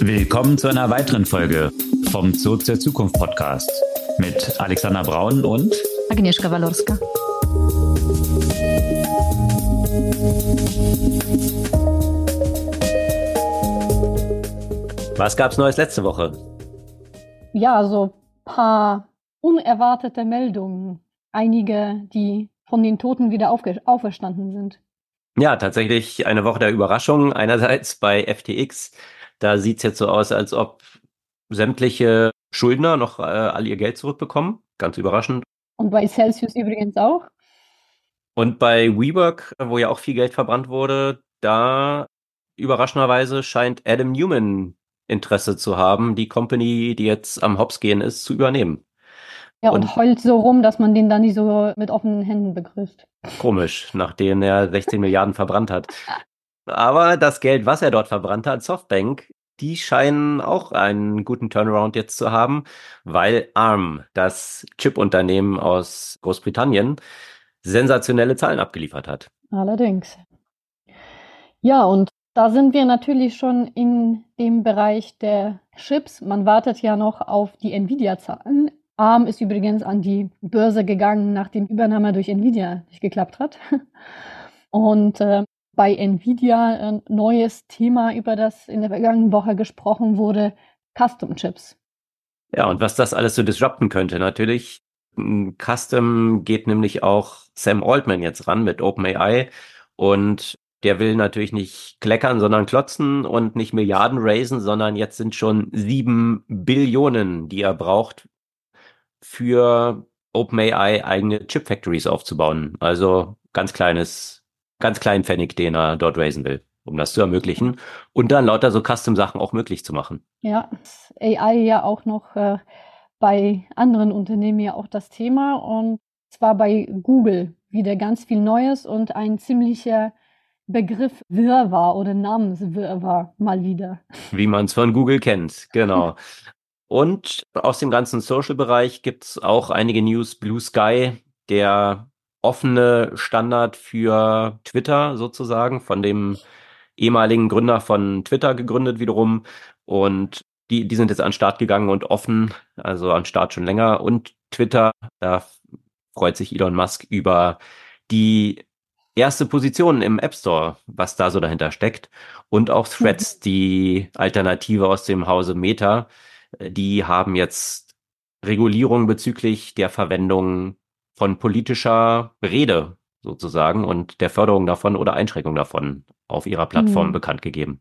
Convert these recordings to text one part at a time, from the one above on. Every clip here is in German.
Willkommen zu einer weiteren Folge vom Zoo zur Zukunft Podcast mit Alexander Braun und Agnieszka Walorska. Was gab's Neues letzte Woche? Ja, so paar unerwartete Meldungen. Einige, die von den Toten wieder auferstanden sind. Ja, tatsächlich eine Woche der Überraschung. Einerseits bei FTX. Da sieht's jetzt so aus, als ob sämtliche Schuldner noch äh, all ihr Geld zurückbekommen. Ganz überraschend. Und bei Celsius übrigens auch. Und bei WeWork, wo ja auch viel Geld verbrannt wurde, da überraschenderweise scheint Adam Newman Interesse zu haben, die Company, die jetzt am Hops gehen ist, zu übernehmen. Ja, und, und heult so rum, dass man den dann nicht so mit offenen Händen begrüßt. Komisch, nachdem er 16 Milliarden verbrannt hat. Aber das Geld, was er dort verbrannt hat, Softbank, die scheinen auch einen guten Turnaround jetzt zu haben, weil ARM, das Chip-Unternehmen aus Großbritannien, sensationelle Zahlen abgeliefert hat. Allerdings. Ja, und da sind wir natürlich schon in dem Bereich der Chips. Man wartet ja noch auf die Nvidia-Zahlen. ARM ist übrigens an die Börse gegangen, nachdem Übernahme durch Nvidia nicht geklappt hat. Und äh, bei Nvidia ein neues Thema, über das in der vergangenen Woche gesprochen wurde, Custom Chips. Ja, und was das alles so disrupten könnte, natürlich. Custom geht nämlich auch Sam Altman jetzt ran mit OpenAI und der will natürlich nicht kleckern, sondern klotzen und nicht Milliarden raisen, sondern jetzt sind schon sieben Billionen, die er braucht, für OpenAI eigene Chip Factories aufzubauen. Also ganz kleines, ganz kleinen Pfennig, den er dort raisen will, um das zu ermöglichen und dann lauter so Custom-Sachen auch möglich zu machen. Ja, AI ja auch noch äh, bei anderen Unternehmen ja auch das Thema und zwar bei Google wieder ganz viel Neues und ein ziemlicher Begriff Wirrwarr oder Namenswirrwarr mal wieder. Wie man es von Google kennt, genau. Und aus dem ganzen Social-Bereich gibt's auch einige News. Blue Sky, der offene Standard für Twitter sozusagen, von dem ehemaligen Gründer von Twitter gegründet wiederum. Und die, die sind jetzt an den Start gegangen und offen, also an den Start schon länger. Und Twitter, da freut sich Elon Musk über die erste Position im App Store, was da so dahinter steckt. Und auch Threads, mhm. die Alternative aus dem Hause Meta, die haben jetzt Regulierung bezüglich der Verwendung von politischer Rede sozusagen und der Förderung davon oder Einschränkung davon auf ihrer Plattform mhm. bekannt gegeben.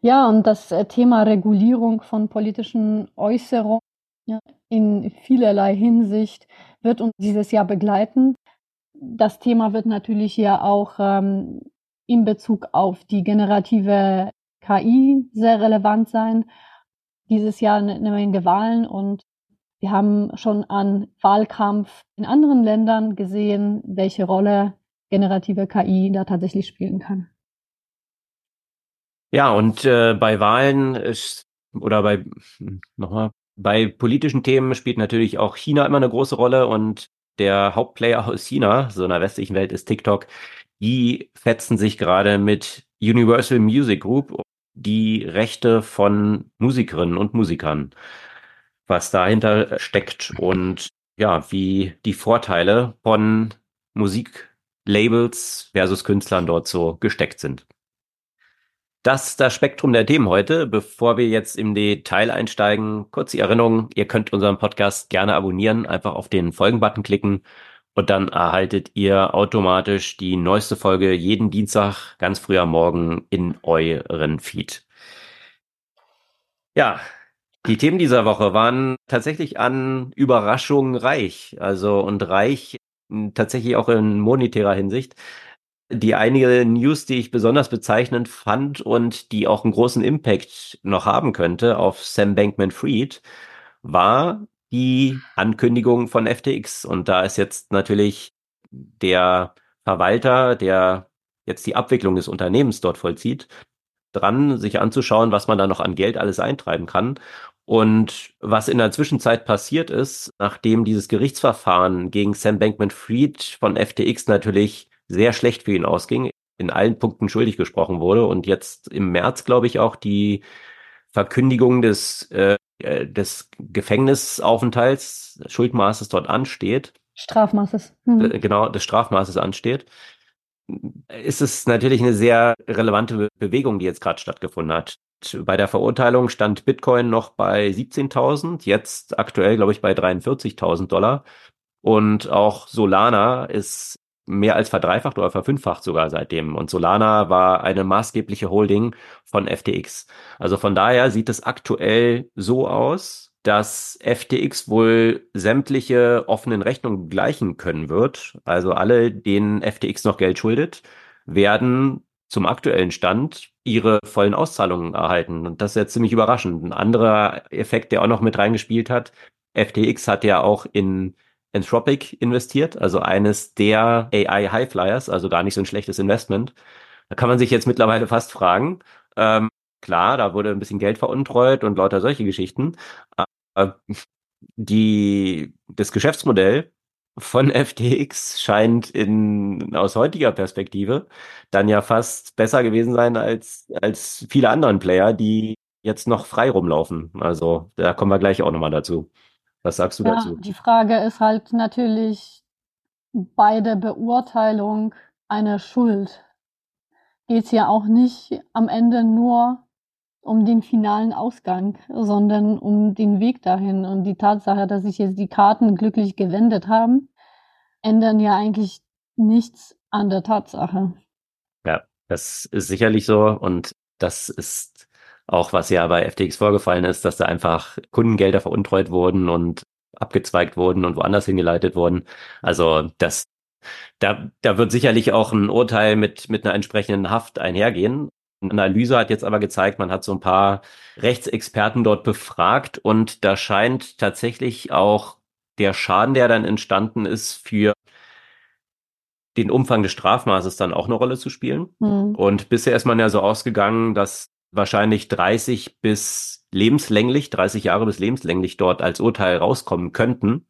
Ja, und das äh, Thema Regulierung von politischen Äußerungen ja, in vielerlei Hinsicht wird uns dieses Jahr begleiten. Das Thema wird natürlich ja auch ähm, in Bezug auf die generative KI sehr relevant sein dieses Jahr eine, eine Menge Wahlen und wir haben schon an Wahlkampf in anderen Ländern gesehen, welche Rolle generative KI da tatsächlich spielen kann. Ja, und äh, bei Wahlen ist, oder bei nochmal, bei politischen Themen spielt natürlich auch China immer eine große Rolle und der Hauptplayer aus China, so einer westlichen Welt, ist TikTok. Die fetzen sich gerade mit Universal Music Group die Rechte von Musikerinnen und Musikern, was dahinter steckt und ja, wie die Vorteile von Musiklabels versus Künstlern dort so gesteckt sind. Das ist das Spektrum der Themen heute. Bevor wir jetzt im Detail einsteigen, kurz die Erinnerung, ihr könnt unseren Podcast gerne abonnieren, einfach auf den Folgen-Button klicken und dann erhaltet ihr automatisch die neueste Folge jeden Dienstag ganz früh am Morgen in euren Feed. Ja, die Themen dieser Woche waren tatsächlich an Überraschungen reich. Also und reich tatsächlich auch in monetärer Hinsicht. Die einige News, die ich besonders bezeichnend fand und die auch einen großen Impact noch haben könnte auf Sam Bankman Fried, war die Ankündigung von FTX. Und da ist jetzt natürlich der Verwalter, der jetzt die Abwicklung des Unternehmens dort vollzieht, dran, sich anzuschauen, was man da noch an Geld alles eintreiben kann. Und was in der Zwischenzeit passiert ist, nachdem dieses Gerichtsverfahren gegen Sam Bankman-Fried von FTX natürlich sehr schlecht für ihn ausging, in allen Punkten schuldig gesprochen wurde und jetzt im März, glaube ich, auch die Verkündigung des, äh, des Gefängnisaufenthalts, Schuldmaßes dort ansteht. Strafmaßes. Mhm. Genau, des Strafmaßes ansteht ist es natürlich eine sehr relevante Bewegung, die jetzt gerade stattgefunden hat. Bei der Verurteilung stand Bitcoin noch bei 17.000, jetzt aktuell, glaube ich, bei 43.000 Dollar. Und auch Solana ist mehr als verdreifacht oder verfünffacht sogar seitdem. Und Solana war eine maßgebliche Holding von FTX. Also von daher sieht es aktuell so aus, dass FTX wohl sämtliche offenen Rechnungen gleichen können wird. Also alle, denen FTX noch Geld schuldet, werden zum aktuellen Stand ihre vollen Auszahlungen erhalten. Und das ist jetzt ziemlich überraschend. Ein anderer Effekt, der auch noch mit reingespielt hat, FTX hat ja auch in Anthropic investiert, also eines der AI Highflyers, also gar nicht so ein schlechtes Investment. Da kann man sich jetzt mittlerweile fast fragen, ähm, klar, da wurde ein bisschen Geld veruntreut und lauter solche Geschichten. Aber die, das Geschäftsmodell von FTX scheint in, aus heutiger Perspektive dann ja fast besser gewesen sein als, als viele anderen Player, die jetzt noch frei rumlaufen. Also da kommen wir gleich auch nochmal dazu. Was sagst du ja, dazu? Die Frage ist halt natürlich bei der Beurteilung einer Schuld geht es ja auch nicht am Ende nur um den finalen Ausgang, sondern um den Weg dahin. Und die Tatsache, dass sich jetzt die Karten glücklich gewendet haben, ändern ja eigentlich nichts an der Tatsache. Ja, das ist sicherlich so. Und das ist auch, was ja bei FTX vorgefallen ist, dass da einfach Kundengelder veruntreut wurden und abgezweigt wurden und woanders hingeleitet wurden. Also das, da, da wird sicherlich auch ein Urteil mit, mit einer entsprechenden Haft einhergehen. Eine Analyse hat jetzt aber gezeigt, man hat so ein paar Rechtsexperten dort befragt und da scheint tatsächlich auch der Schaden, der dann entstanden ist, für den Umfang des Strafmaßes dann auch eine Rolle zu spielen. Mhm. Und bisher ist man ja so ausgegangen, dass wahrscheinlich 30 bis lebenslänglich, 30 Jahre bis lebenslänglich dort als Urteil rauskommen könnten.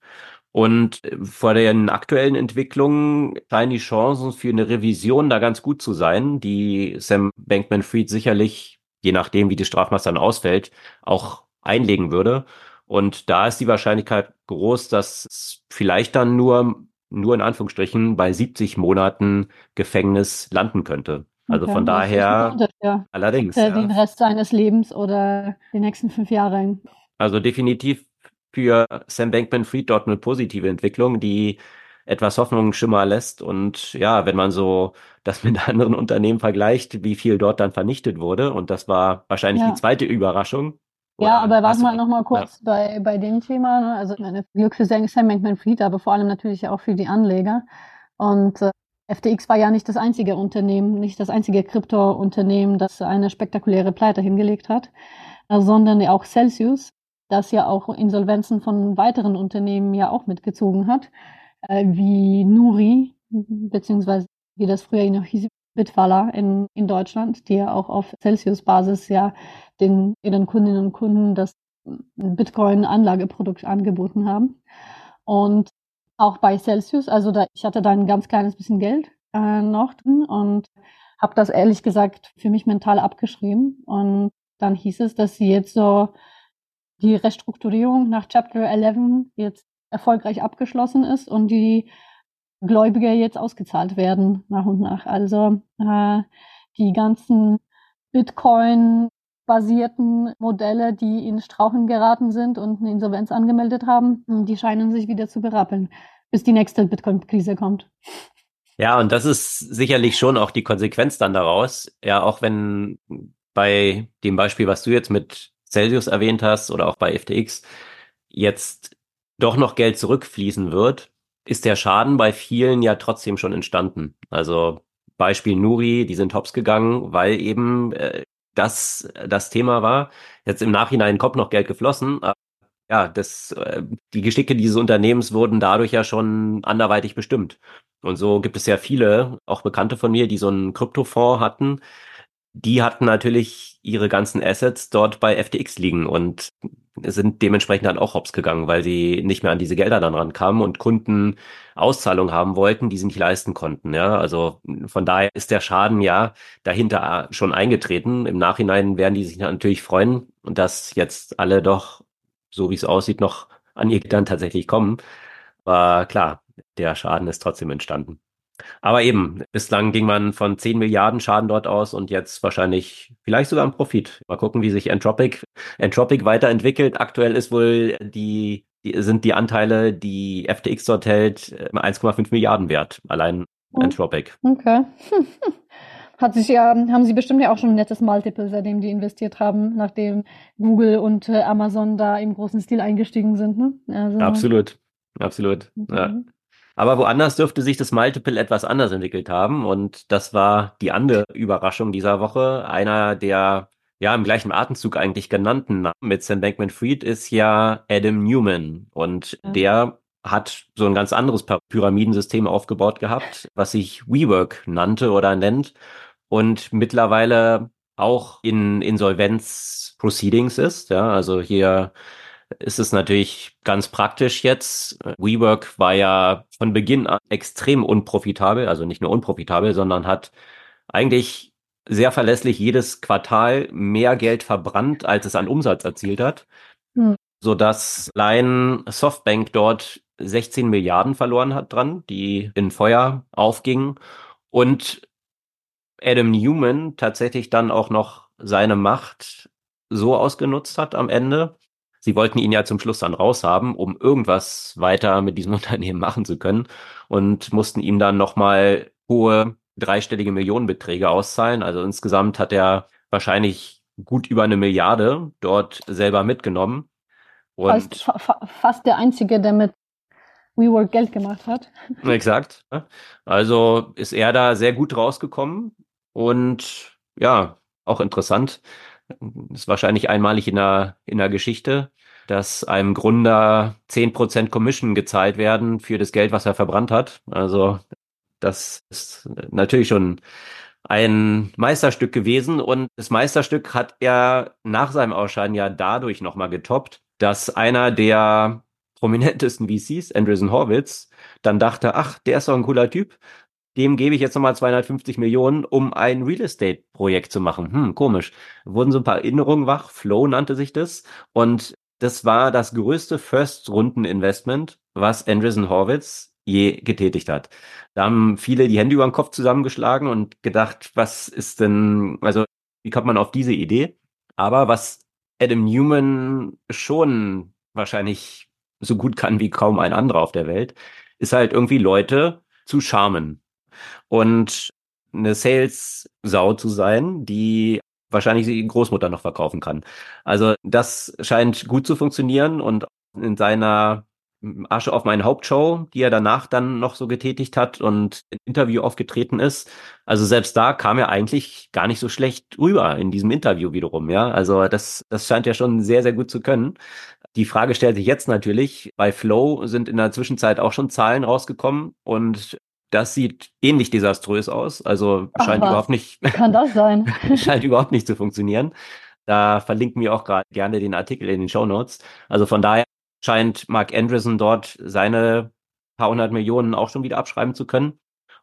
Und vor den aktuellen Entwicklungen scheinen die Chancen für eine Revision da ganz gut zu sein, die Sam Bankman-Fried sicherlich, je nachdem, wie die Strafmaß dann ausfällt, auch einlegen würde. Und da ist die Wahrscheinlichkeit groß, dass es vielleicht dann nur, nur in Anführungsstrichen bei 70 Monaten Gefängnis landen könnte. Also okay, von daher, allerdings. Ja. Den Rest seines Lebens oder die nächsten fünf Jahre. Also definitiv für Sam Bankman-Fried dort eine positive Entwicklung, die etwas Hoffnung schimmer lässt. Und ja, wenn man so das mit anderen Unternehmen vergleicht, wie viel dort dann vernichtet wurde, und das war wahrscheinlich ja. die zweite Überraschung. Ja, aber warten wir noch mal kurz ja. bei, bei dem Thema. Ne? Also meine Glück für Sam Bankman-Fried, aber vor allem natürlich auch für die Anleger. Und äh, FTX war ja nicht das einzige Unternehmen, nicht das einzige Krypto-Unternehmen, das eine spektakuläre Pleite hingelegt hat, sondern auch Celsius, das ja auch Insolvenzen von weiteren Unternehmen ja auch mitgezogen hat, äh, wie Nuri, beziehungsweise wie das früher noch hieß, Bitwala in, in Deutschland, die ja auch auf Celsius-Basis ja den, ihren Kundinnen und Kunden das Bitcoin-Anlageprodukt angeboten haben. Und auch bei Celsius, also da, ich hatte da ein ganz kleines bisschen Geld äh, noch drin und habe das ehrlich gesagt für mich mental abgeschrieben. Und dann hieß es, dass sie jetzt so die Restrukturierung nach Chapter 11 jetzt erfolgreich abgeschlossen ist und die Gläubiger jetzt ausgezahlt werden nach und nach. Also äh, die ganzen Bitcoin-basierten Modelle, die in Strauchen geraten sind und eine Insolvenz angemeldet haben, die scheinen sich wieder zu berappeln, bis die nächste Bitcoin-Krise kommt. Ja, und das ist sicherlich schon auch die Konsequenz dann daraus. Ja, auch wenn bei dem Beispiel, was du jetzt mit Celsius erwähnt hast oder auch bei FTX jetzt doch noch Geld zurückfließen wird, ist der Schaden bei vielen ja trotzdem schon entstanden. Also Beispiel Nuri, die sind hops gegangen, weil eben äh, das das Thema war. Jetzt im Nachhinein kommt noch Geld geflossen. Aber ja, das, äh, die Geschicke dieses Unternehmens wurden dadurch ja schon anderweitig bestimmt. Und so gibt es ja viele, auch Bekannte von mir, die so einen Kryptofonds hatten, die hatten natürlich ihre ganzen Assets dort bei FTX liegen und sind dementsprechend dann auch hops gegangen, weil sie nicht mehr an diese Gelder dann rankamen und Kunden Auszahlungen haben wollten, die sie nicht leisten konnten. Ja, also von daher ist der Schaden ja dahinter schon eingetreten. Im Nachhinein werden die sich natürlich freuen, dass jetzt alle doch, so wie es aussieht, noch an ihr dann tatsächlich kommen. Aber klar, der Schaden ist trotzdem entstanden. Aber eben, bislang ging man von 10 Milliarden Schaden dort aus und jetzt wahrscheinlich vielleicht sogar ein Profit. Mal gucken, wie sich Entropic, Entropic weiterentwickelt. Aktuell ist wohl die, die sind die Anteile, die FTX dort hält, 1,5 Milliarden wert. Allein oh. Entropic. Okay. Hat sich ja, haben sie bestimmt ja auch schon ein nettes Multiple, seitdem die investiert haben, nachdem Google und äh, Amazon da im großen Stil eingestiegen sind. Ne? Also, absolut, absolut. Okay. Ja. Aber woanders dürfte sich das Multiple etwas anders entwickelt haben. Und das war die andere Überraschung dieser Woche. Einer der ja im gleichen Atemzug eigentlich genannten Namen mit Sam Bankman-Fried ist ja Adam Newman. Und ja. der hat so ein ganz anderes Pyramidensystem aufgebaut gehabt, was sich WeWork nannte oder nennt und mittlerweile auch in Insolvenz-Proceedings ist. Ja, also hier ist es natürlich ganz praktisch jetzt. WeWork war ja von Beginn an extrem unprofitabel, also nicht nur unprofitabel, sondern hat eigentlich sehr verlässlich jedes Quartal mehr Geld verbrannt, als es an Umsatz erzielt hat, hm. so dass allein Softbank dort 16 Milliarden verloren hat dran, die in Feuer aufgingen und Adam Newman tatsächlich dann auch noch seine Macht so ausgenutzt hat am Ende, Sie wollten ihn ja zum Schluss dann raushaben, um irgendwas weiter mit diesem Unternehmen machen zu können und mussten ihm dann nochmal hohe dreistellige Millionenbeträge auszahlen. Also insgesamt hat er wahrscheinlich gut über eine Milliarde dort selber mitgenommen. Und fast, fa fast der Einzige, der mit WeWork Geld gemacht hat. Exakt. Also ist er da sehr gut rausgekommen und ja, auch interessant. Ist wahrscheinlich einmalig in der, in der Geschichte, dass einem Gründer zehn Prozent Commission gezahlt werden für das Geld, was er verbrannt hat. Also das ist natürlich schon ein Meisterstück gewesen und das Meisterstück hat er nach seinem Ausscheiden ja dadurch nochmal getoppt, dass einer der prominentesten VCs, Andreessen Horwitz, dann dachte, ach, der ist doch ein cooler Typ, dem gebe ich jetzt nochmal 250 Millionen, um ein Real Estate Projekt zu machen. Hm, komisch. Wurden so ein paar Erinnerungen wach. Flow nannte sich das. Und das war das größte First-Runden-Investment, was Andreessen Horwitz je getätigt hat. Da haben viele die Hände über den Kopf zusammengeschlagen und gedacht, was ist denn, also wie kommt man auf diese Idee? Aber was Adam Newman schon wahrscheinlich so gut kann wie kaum ein anderer auf der Welt, ist halt irgendwie Leute zu charmen und eine Sales-Sau zu sein, die wahrscheinlich die Großmutter noch verkaufen kann. Also das scheint gut zu funktionieren und in seiner Asche auf meinen Hauptshow, die er danach dann noch so getätigt hat und im Interview aufgetreten ist. Also selbst da kam er eigentlich gar nicht so schlecht rüber in diesem Interview wiederum, ja. Also das, das scheint ja schon sehr, sehr gut zu können. Die Frage stellt sich jetzt natürlich, bei Flow sind in der Zwischenzeit auch schon Zahlen rausgekommen und das sieht ähnlich desaströs aus. Also Ach, scheint was? überhaupt nicht. Kann das sein? scheint überhaupt nicht zu funktionieren. Da verlinken wir auch gerade gerne den Artikel in den Show Notes. Also von daher scheint Mark Andreessen dort seine paar hundert Millionen auch schon wieder abschreiben zu können.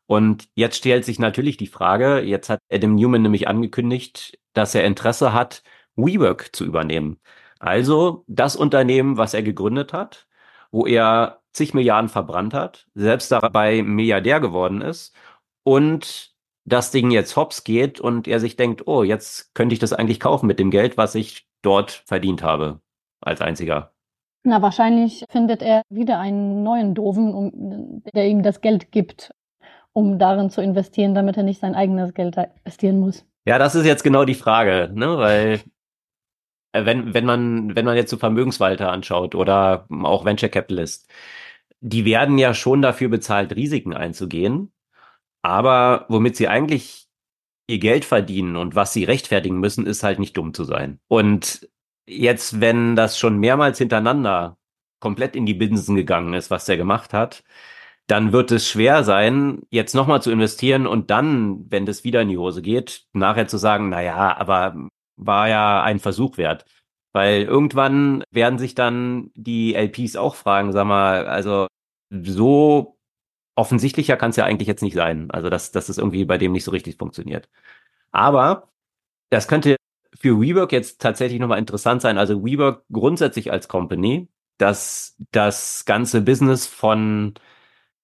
Und jetzt stellt sich natürlich die Frage, jetzt hat Adam Newman nämlich angekündigt, dass er Interesse hat, WeWork zu übernehmen. Also das Unternehmen, was er gegründet hat, wo er zig Milliarden verbrannt hat, selbst dabei Milliardär geworden ist und das Ding jetzt hops geht und er sich denkt, oh, jetzt könnte ich das eigentlich kaufen mit dem Geld, was ich dort verdient habe als einziger. Na, wahrscheinlich findet er wieder einen neuen Doofen, um, der ihm das Geld gibt, um darin zu investieren, damit er nicht sein eigenes Geld investieren muss. Ja, das ist jetzt genau die Frage, ne? Weil äh, wenn, wenn man, wenn man jetzt so Vermögenswalter anschaut oder auch Venture Capitalist, die werden ja schon dafür bezahlt, Risiken einzugehen. Aber womit sie eigentlich ihr Geld verdienen und was sie rechtfertigen müssen, ist halt nicht dumm zu sein. Und jetzt, wenn das schon mehrmals hintereinander komplett in die Binsen gegangen ist, was der gemacht hat, dann wird es schwer sein, jetzt nochmal zu investieren und dann, wenn das wieder in die Hose geht, nachher zu sagen, na ja, aber war ja ein Versuch wert. Weil irgendwann werden sich dann die LPs auch fragen, sag mal, also so offensichtlicher kann es ja eigentlich jetzt nicht sein. Also dass, dass es irgendwie bei dem nicht so richtig funktioniert. Aber das könnte für WeWork jetzt tatsächlich nochmal interessant sein. Also WeWork grundsätzlich als Company, dass das ganze Business von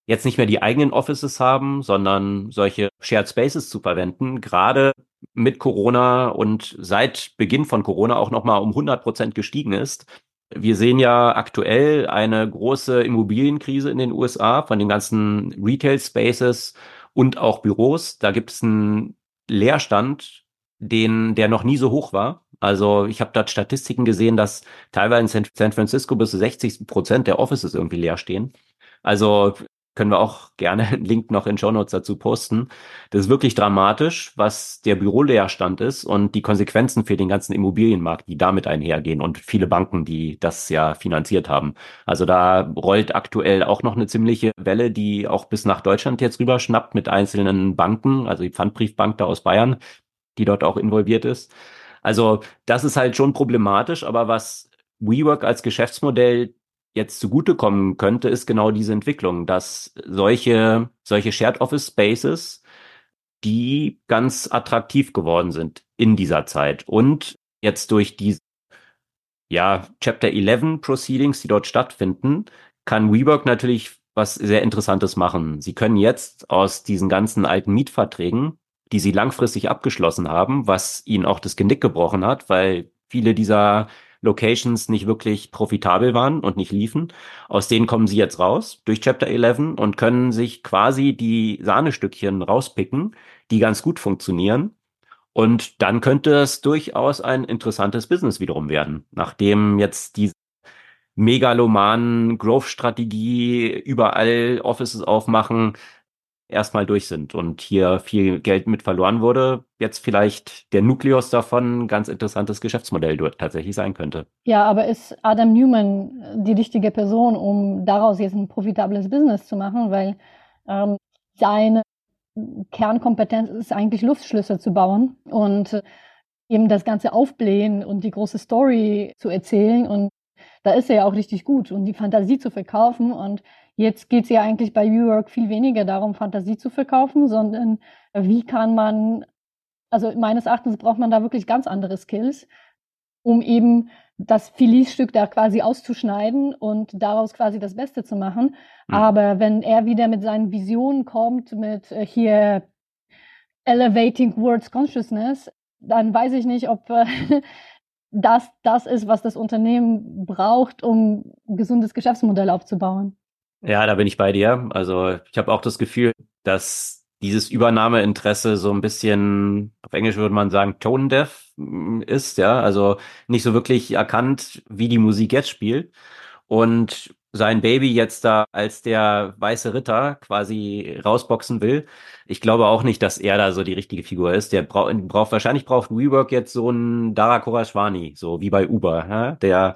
jetzt nicht mehr die eigenen Offices haben, sondern solche Shared Spaces zu verwenden, gerade mit Corona und seit Beginn von Corona auch nochmal um 100 Prozent gestiegen ist. Wir sehen ja aktuell eine große Immobilienkrise in den USA von den ganzen Retail Spaces und auch Büros. Da gibt es einen Leerstand, den, der noch nie so hoch war. Also ich habe dort Statistiken gesehen, dass teilweise in San Francisco bis zu 60 Prozent der Offices irgendwie leer stehen. Also können wir auch gerne einen Link noch in Show Notes dazu posten. Das ist wirklich dramatisch, was der Büroleerstand ist und die Konsequenzen für den ganzen Immobilienmarkt, die damit einhergehen und viele Banken, die das ja finanziert haben. Also da rollt aktuell auch noch eine ziemliche Welle, die auch bis nach Deutschland jetzt rüber schnappt mit einzelnen Banken, also die Pfandbriefbank da aus Bayern, die dort auch involviert ist. Also das ist halt schon problematisch, aber was WeWork als Geschäftsmodell jetzt zugutekommen könnte, ist genau diese Entwicklung, dass solche, solche Shared Office Spaces, die ganz attraktiv geworden sind in dieser Zeit und jetzt durch diese ja, Chapter 11 Proceedings, die dort stattfinden, kann WeWork natürlich was sehr Interessantes machen. Sie können jetzt aus diesen ganzen alten Mietverträgen, die sie langfristig abgeschlossen haben, was ihnen auch das Genick gebrochen hat, weil viele dieser Locations nicht wirklich profitabel waren und nicht liefen. Aus denen kommen sie jetzt raus durch Chapter 11 und können sich quasi die Sahnestückchen rauspicken, die ganz gut funktionieren. Und dann könnte es durchaus ein interessantes Business wiederum werden, nachdem jetzt diese megalomanen Growth-Strategie überall Offices aufmachen, erstmal durch sind und hier viel Geld mit verloren wurde, jetzt vielleicht der Nukleus davon ein ganz interessantes Geschäftsmodell dort tatsächlich sein könnte. Ja, aber ist Adam Newman die richtige Person, um daraus jetzt ein profitables Business zu machen? Weil ähm, seine Kernkompetenz ist eigentlich Luftschlüsse zu bauen und äh, eben das Ganze aufblähen und die große Story zu erzählen. Und da ist er ja auch richtig gut und die Fantasie zu verkaufen. Und Jetzt geht es ja eigentlich bei WeWork viel weniger darum, Fantasie zu verkaufen, sondern wie kann man, also meines Erachtens braucht man da wirklich ganz andere Skills, um eben das Filetstück da quasi auszuschneiden und daraus quasi das Beste zu machen. Mhm. Aber wenn er wieder mit seinen Visionen kommt, mit äh, hier Elevating Words Consciousness, dann weiß ich nicht, ob äh, das das ist, was das Unternehmen braucht, um ein gesundes Geschäftsmodell aufzubauen. Ja, da bin ich bei dir. Also ich habe auch das Gefühl, dass dieses Übernahmeinteresse so ein bisschen, auf Englisch würde man sagen, tone deaf mm, ist, ja, also nicht so wirklich erkannt, wie die Musik jetzt spielt. Und sein Baby jetzt da als der weiße Ritter quasi rausboxen will. Ich glaube auch nicht, dass er da so die richtige Figur ist. Der braucht, braucht wahrscheinlich braucht WeWork jetzt so einen Dara Korashwani, so wie bei Uber, ja? der,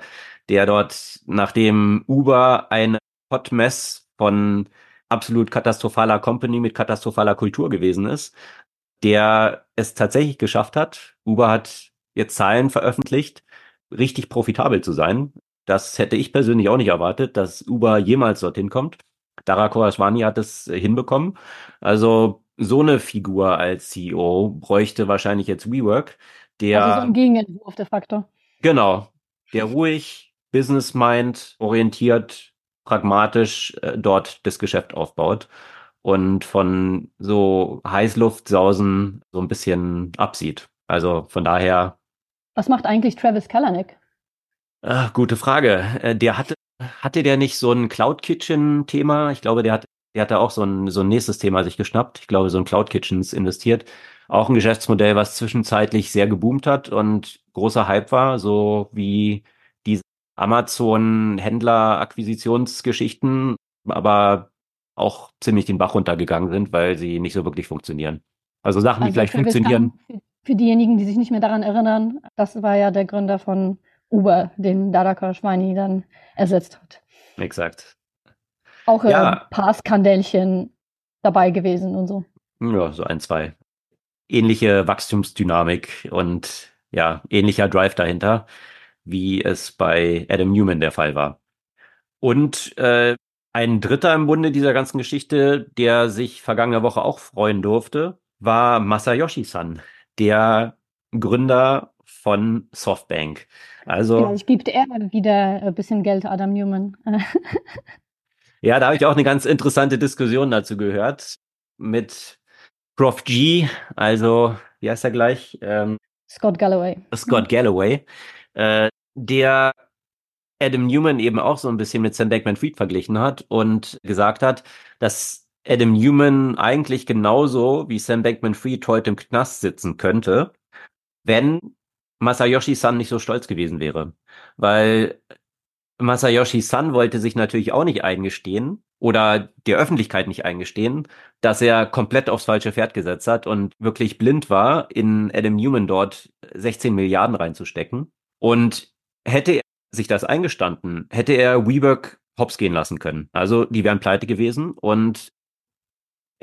der dort, nachdem Uber eine Hot Mess von absolut katastrophaler Company mit katastrophaler Kultur gewesen ist, der es tatsächlich geschafft hat. Uber hat jetzt Zahlen veröffentlicht, richtig profitabel zu sein. Das hätte ich persönlich auch nicht erwartet, dass Uber jemals dorthin kommt. Dara Khorashwani hat es hinbekommen. Also so eine Figur als CEO bräuchte wahrscheinlich jetzt WeWork, der also so ein Gegenentwurf de facto. Genau, der ruhig, Business Mind orientiert pragmatisch äh, dort das Geschäft aufbaut und von so Heißluftsausen so ein bisschen absieht. Also von daher. Was macht eigentlich Travis Kalanick? Äh, gute Frage. Äh, der hatte, hatte der nicht so ein Cloud Kitchen Thema? Ich glaube, der hat, der hatte auch so ein, so ein nächstes Thema sich geschnappt. Ich glaube, so ein Cloud Kitchens investiert. Auch ein Geschäftsmodell, was zwischenzeitlich sehr geboomt hat und großer Hype war, so wie Amazon-Händler-Akquisitionsgeschichten, aber auch ziemlich den Bach runtergegangen sind, weil sie nicht so wirklich funktionieren. Also Sachen, also die vielleicht funktionieren. Für diejenigen, die sich nicht mehr daran erinnern, das war ja der Gründer von Uber, den Dadaka Schweini dann ersetzt hat. Exakt. Auch ja. ein paar Skandälchen dabei gewesen und so. Ja, so ein, zwei. Ähnliche Wachstumsdynamik und ja, ähnlicher Drive dahinter. Wie es bei Adam Newman der Fall war. Und äh, ein Dritter im Bunde dieser ganzen Geschichte, der sich vergangene Woche auch freuen durfte, war Masayoshi-san, der Gründer von Softbank. Also ja, ich gibt er wieder ein bisschen Geld Adam Newman. ja, da habe ich auch eine ganz interessante Diskussion dazu gehört mit Prof G, also wie heißt er gleich? Ähm, Scott Galloway. Scott Galloway, äh, der Adam Newman eben auch so ein bisschen mit Sam Bankman-Fried verglichen hat und gesagt hat, dass Adam Newman eigentlich genauso wie Sam Bankman-Fried heute im Knast sitzen könnte, wenn Masayoshi-san nicht so stolz gewesen wäre. Weil Masayoshi-san wollte sich natürlich auch nicht eingestehen oder der Öffentlichkeit nicht eingestehen, dass er komplett aufs falsche Pferd gesetzt hat und wirklich blind war, in Adam Newman dort 16 Milliarden reinzustecken. Und hätte er sich das eingestanden, hätte er WeWork hops gehen lassen können. Also die wären pleite gewesen und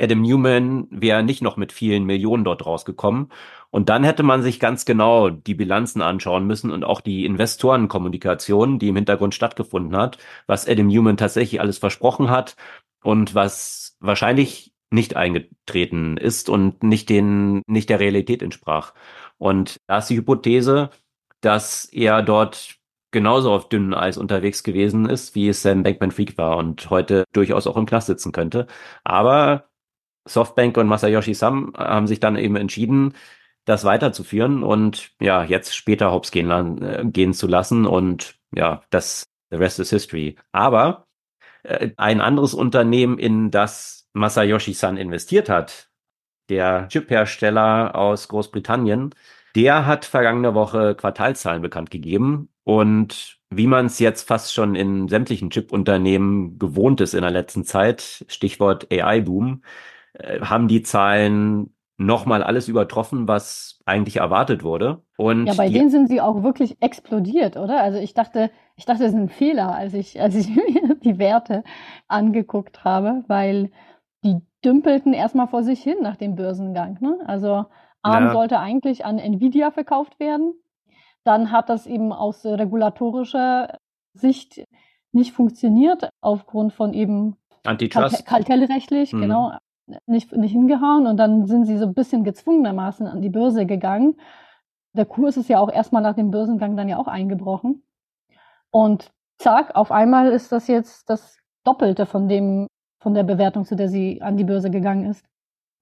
Adam Newman wäre nicht noch mit vielen Millionen dort rausgekommen. Und dann hätte man sich ganz genau die Bilanzen anschauen müssen und auch die Investorenkommunikation, die im Hintergrund stattgefunden hat, was Adam Newman tatsächlich alles versprochen hat und was wahrscheinlich nicht eingetreten ist und nicht den, nicht der Realität entsprach. Und da ist die Hypothese, dass er dort genauso auf dünnem Eis unterwegs gewesen ist, wie es Sam Bankman-Fried war und heute durchaus auch im Knast sitzen könnte. Aber Softbank und Masayoshi Sam haben sich dann eben entschieden, das weiterzuführen und ja, jetzt später Hops gehen, äh, gehen zu lassen und ja, das, the rest is history. Aber äh, ein anderes Unternehmen, in das Masayoshi San investiert hat, der Chiphersteller aus Großbritannien, der hat vergangene Woche Quartalzahlen bekannt gegeben und wie man es jetzt fast schon in sämtlichen Chip-Unternehmen gewohnt ist in der letzten Zeit, Stichwort AI-Boom, äh, haben die Zahlen nochmal alles übertroffen, was eigentlich erwartet wurde. Und ja, bei denen sind sie auch wirklich explodiert, oder? Also ich dachte, ich dachte, das ist ein Fehler, als ich, als ich mir die Werte angeguckt habe, weil die dümpelten erstmal vor sich hin nach dem Börsengang. Ne? Also ARM ja. sollte eigentlich an Nvidia verkauft werden. Dann hat das eben aus regulatorischer Sicht nicht funktioniert, aufgrund von eben Antitrust. Kartellrechtlich, mhm. genau nicht, nicht hingehauen und dann sind sie so ein bisschen gezwungenermaßen an die Börse gegangen. Der Kurs ist ja auch erstmal nach dem Börsengang dann ja auch eingebrochen. Und zack, auf einmal ist das jetzt das Doppelte von dem, von der Bewertung, zu der sie an die Börse gegangen ist.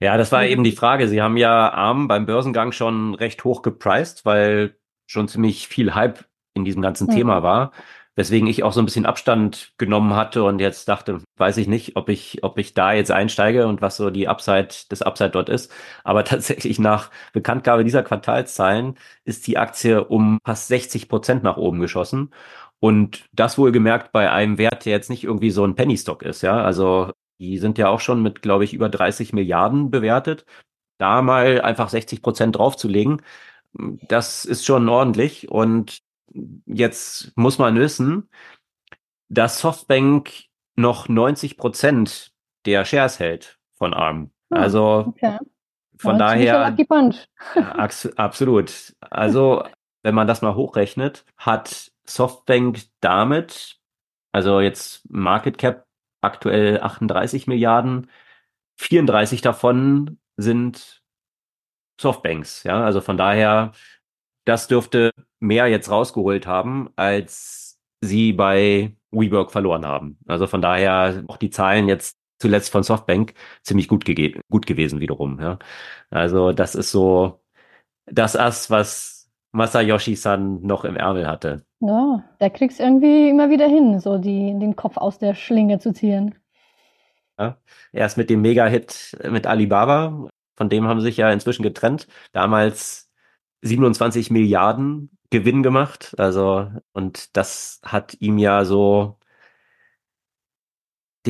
Ja, das war eben die Frage. Sie haben ja ARM beim Börsengang schon recht hoch gepriced, weil schon ziemlich viel Hype in diesem ganzen mhm. Thema war weswegen ich auch so ein bisschen Abstand genommen hatte und jetzt dachte, weiß ich nicht, ob ich, ob ich da jetzt einsteige und was so die Upside, das Upside dort ist. Aber tatsächlich nach Bekanntgabe dieser Quartalszahlen ist die Aktie um fast 60 Prozent nach oben geschossen. Und das wohlgemerkt bei einem Wert, der jetzt nicht irgendwie so ein Penny Stock ist, ja. Also die sind ja auch schon mit, glaube ich, über 30 Milliarden bewertet. Da mal einfach 60 Prozent draufzulegen, das ist schon ordentlich. Und jetzt muss man wissen, dass Softbank noch 90 Prozent der Shares hält von ARM. Ah, also okay. von daher absolut. Also wenn man das mal hochrechnet, hat Softbank damit, also jetzt Market Cap aktuell 38 Milliarden, 34 davon sind Softbanks, ja, also von daher, das dürfte mehr jetzt rausgeholt haben, als sie bei WeWork verloren haben. Also von daher auch die Zahlen jetzt zuletzt von Softbank ziemlich gut, gut gewesen wiederum. Ja. Also das ist so das Ass, was Masayoshi-san noch im Ärmel hatte. Ja, der kriegt's irgendwie immer wieder hin, so die, den Kopf aus der Schlinge zu ziehen. Ja, erst mit dem Mega-Hit mit Alibaba, von dem haben sie sich ja inzwischen getrennt. Damals 27 Milliarden Gewinn gemacht. Also, und das hat ihm ja so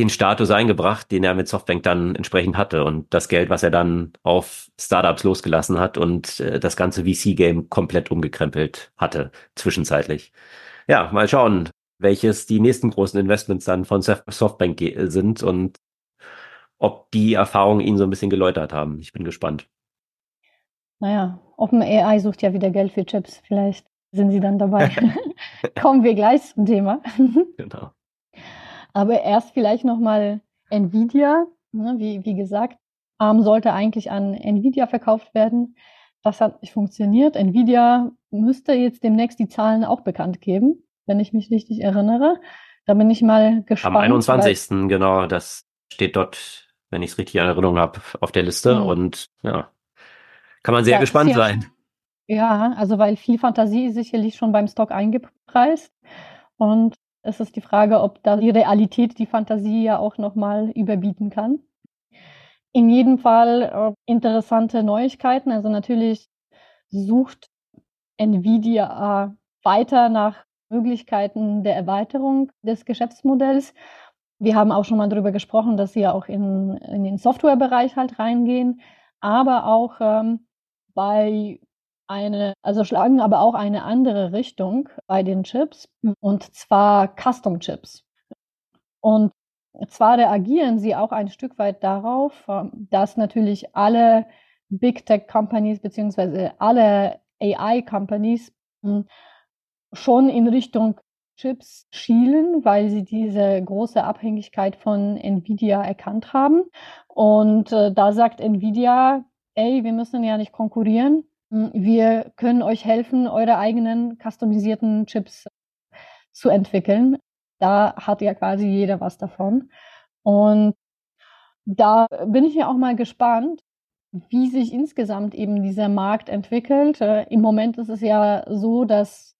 den Status eingebracht, den er mit Softbank dann entsprechend hatte und das Geld, was er dann auf Startups losgelassen hat und äh, das ganze VC-Game komplett umgekrempelt hatte, zwischenzeitlich. Ja, mal schauen, welches die nächsten großen Investments dann von Softbank sind und ob die Erfahrungen ihn so ein bisschen geläutert haben. Ich bin gespannt. Naja, OpenAI sucht ja wieder Geld für Chips. Vielleicht sind Sie dann dabei. kommen wir gleich zum Thema. genau. Aber erst vielleicht nochmal Nvidia. Ne, wie, wie gesagt, ARM sollte eigentlich an Nvidia verkauft werden. Das hat nicht funktioniert. Nvidia müsste jetzt demnächst die Zahlen auch bekannt geben, wenn ich mich richtig erinnere. Da bin ich mal gespannt. Am 21. genau, das steht dort, wenn ich es richtig in Erinnerung habe, auf der Liste. Mhm. Und ja, kann man sehr ja, gespannt sein. Ja, also weil viel Fantasie ist sicherlich schon beim Stock eingepreist. Und es ist die Frage, ob da die Realität die Fantasie ja auch nochmal überbieten kann. In jedem Fall äh, interessante Neuigkeiten. Also natürlich sucht Nvidia weiter nach Möglichkeiten der Erweiterung des Geschäftsmodells. Wir haben auch schon mal darüber gesprochen, dass sie ja auch in, in den Softwarebereich halt reingehen, aber auch ähm, bei eine, also schlagen aber auch eine andere Richtung bei den Chips und zwar Custom Chips. Und zwar reagieren sie auch ein Stück weit darauf, ähm, dass natürlich alle Big Tech Companies beziehungsweise alle AI Companies hm, schon in Richtung Chips schielen, weil sie diese große Abhängigkeit von Nvidia erkannt haben. Und äh, da sagt Nvidia, ey, wir müssen ja nicht konkurrieren. Wir können euch helfen, eure eigenen customisierten Chips zu entwickeln. Da hat ja quasi jeder was davon. Und da bin ich ja auch mal gespannt, wie sich insgesamt eben dieser Markt entwickelt. Äh, Im Moment ist es ja so, dass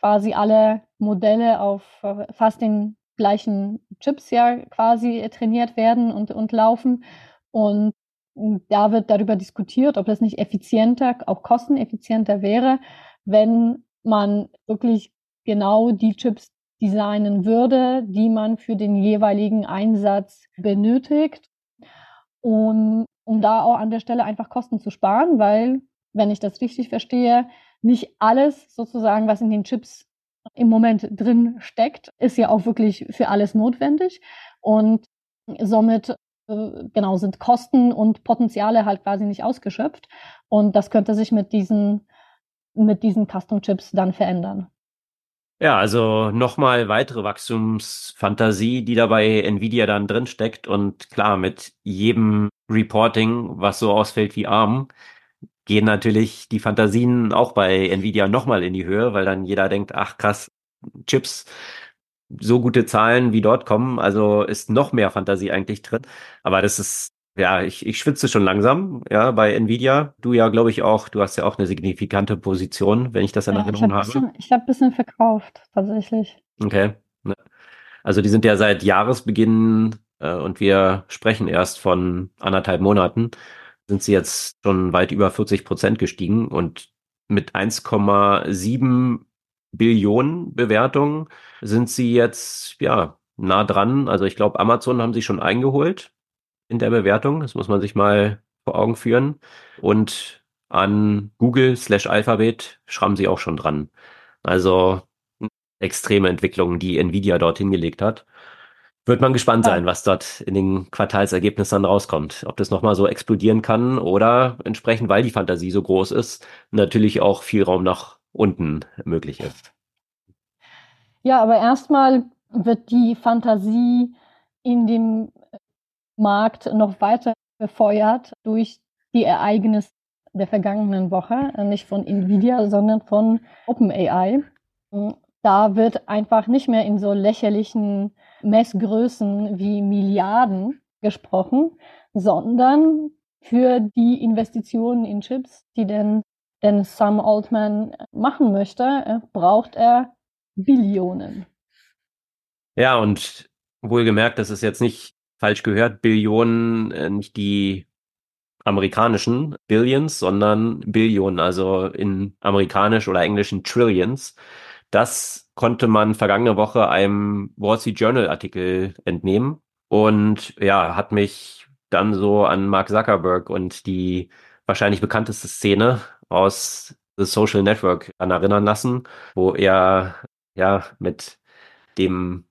quasi alle Modelle auf äh, fast den gleichen Chips ja quasi trainiert werden und, und laufen. Und da wird darüber diskutiert, ob das nicht effizienter, auch kosteneffizienter wäre, wenn man wirklich genau die Chips designen würde, die man für den jeweiligen Einsatz benötigt. Und um da auch an der Stelle einfach Kosten zu sparen, weil, wenn ich das richtig verstehe, nicht alles sozusagen, was in den Chips im Moment drin steckt, ist ja auch wirklich für alles notwendig. Und somit genau sind Kosten und Potenziale halt quasi nicht ausgeschöpft. Und das könnte sich mit diesen, mit diesen Custom Chips dann verändern. Ja, also nochmal weitere Wachstumsfantasie, die dabei Nvidia dann drin steckt. Und klar, mit jedem Reporting, was so ausfällt wie ARM, gehen natürlich die Fantasien auch bei Nvidia nochmal in die Höhe, weil dann jeder denkt, ach krass, Chips, so gute Zahlen wie dort kommen, also ist noch mehr Fantasie eigentlich drin. Aber das ist, ja, ich, ich schwitze schon langsam, ja, bei Nvidia. Du ja, glaube ich, auch, du hast ja auch eine signifikante Position, wenn ich das in ja, Erinnerung ich hab habe. Bisschen, ich habe ein bisschen verkauft, tatsächlich. Okay. Also die sind ja seit Jahresbeginn äh, und wir sprechen erst von anderthalb Monaten sind sie jetzt schon weit über 40 Prozent gestiegen und mit 1,7 Billionen Bewertungen sind sie jetzt ja nah dran. Also ich glaube, Amazon haben sie schon eingeholt in der Bewertung. Das muss man sich mal vor Augen führen. Und an Google slash Alphabet schrammen sie auch schon dran. Also extreme Entwicklungen, die Nvidia dort hingelegt hat. Wird man gespannt sein, was dort in den Quartalsergebnissen rauskommt. Ob das nochmal so explodieren kann oder entsprechend, weil die Fantasie so groß ist, natürlich auch viel Raum nach unten möglich ist. Ja, aber erstmal wird die Fantasie in dem Markt noch weiter befeuert durch die Ereignisse der vergangenen Woche, nicht von Nvidia, sondern von OpenAI. Da wird einfach nicht mehr in so lächerlichen Messgrößen wie Milliarden gesprochen, sondern für die Investitionen in Chips, die denn, denn Sam Altman machen möchte, äh, braucht er Billionen. Ja, und wohlgemerkt, das ist jetzt nicht falsch gehört, Billionen, äh, nicht die amerikanischen Billions, sondern Billionen, also in amerikanisch oder englischen Trillions. Das konnte man vergangene Woche einem Wall Street Journal Artikel entnehmen und ja, hat mich dann so an Mark Zuckerberg und die wahrscheinlich bekannteste Szene aus The Social Network an erinnern lassen, wo er ja mit dem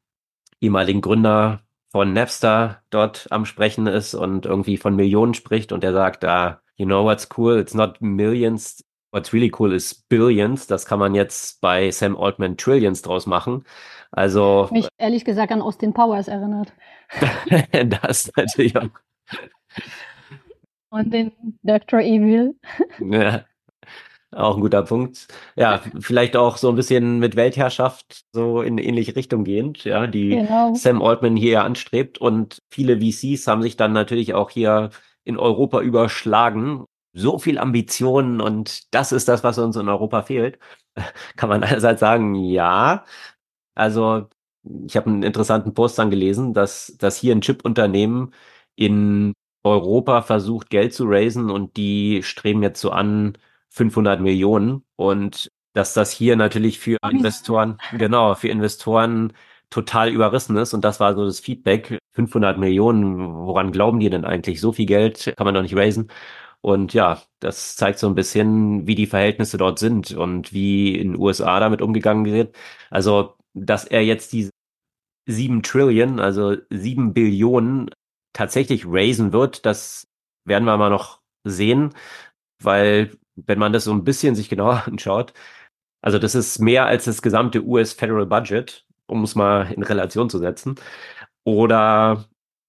ehemaligen Gründer von Napster dort am Sprechen ist und irgendwie von Millionen spricht und er sagt, ah, you know what's cool, it's not millions, What's really cool ist Billions. Das kann man jetzt bei Sam Altman Trillions draus machen. Also. Mich ehrlich gesagt an Austin Powers erinnert. das natürlich auch. Und den Dr. Evil. ja. Auch ein guter Punkt. Ja, vielleicht auch so ein bisschen mit Weltherrschaft so in ähnliche Richtung gehend, ja, die genau. Sam Altman hier anstrebt. Und viele VCs haben sich dann natürlich auch hier in Europa überschlagen. So viel Ambitionen und das ist das, was uns in Europa fehlt. Kann man einerseits sagen, ja. Also ich habe einen interessanten Post dann gelesen, dass, dass hier ein Chip-Unternehmen in Europa versucht, Geld zu raisen und die streben jetzt so an, 500 Millionen und dass das hier natürlich für Investoren, genau, für Investoren total überrissen ist und das war so das Feedback. 500 Millionen, woran glauben die denn eigentlich? So viel Geld kann man doch nicht raisen. Und ja, das zeigt so ein bisschen, wie die Verhältnisse dort sind und wie in den USA damit umgegangen wird. Also, dass er jetzt diese sieben Trillion, also sieben Billionen tatsächlich raisen wird, das werden wir mal noch sehen, weil wenn man das so ein bisschen sich genauer anschaut, also das ist mehr als das gesamte US Federal Budget, um es mal in Relation zu setzen. Oder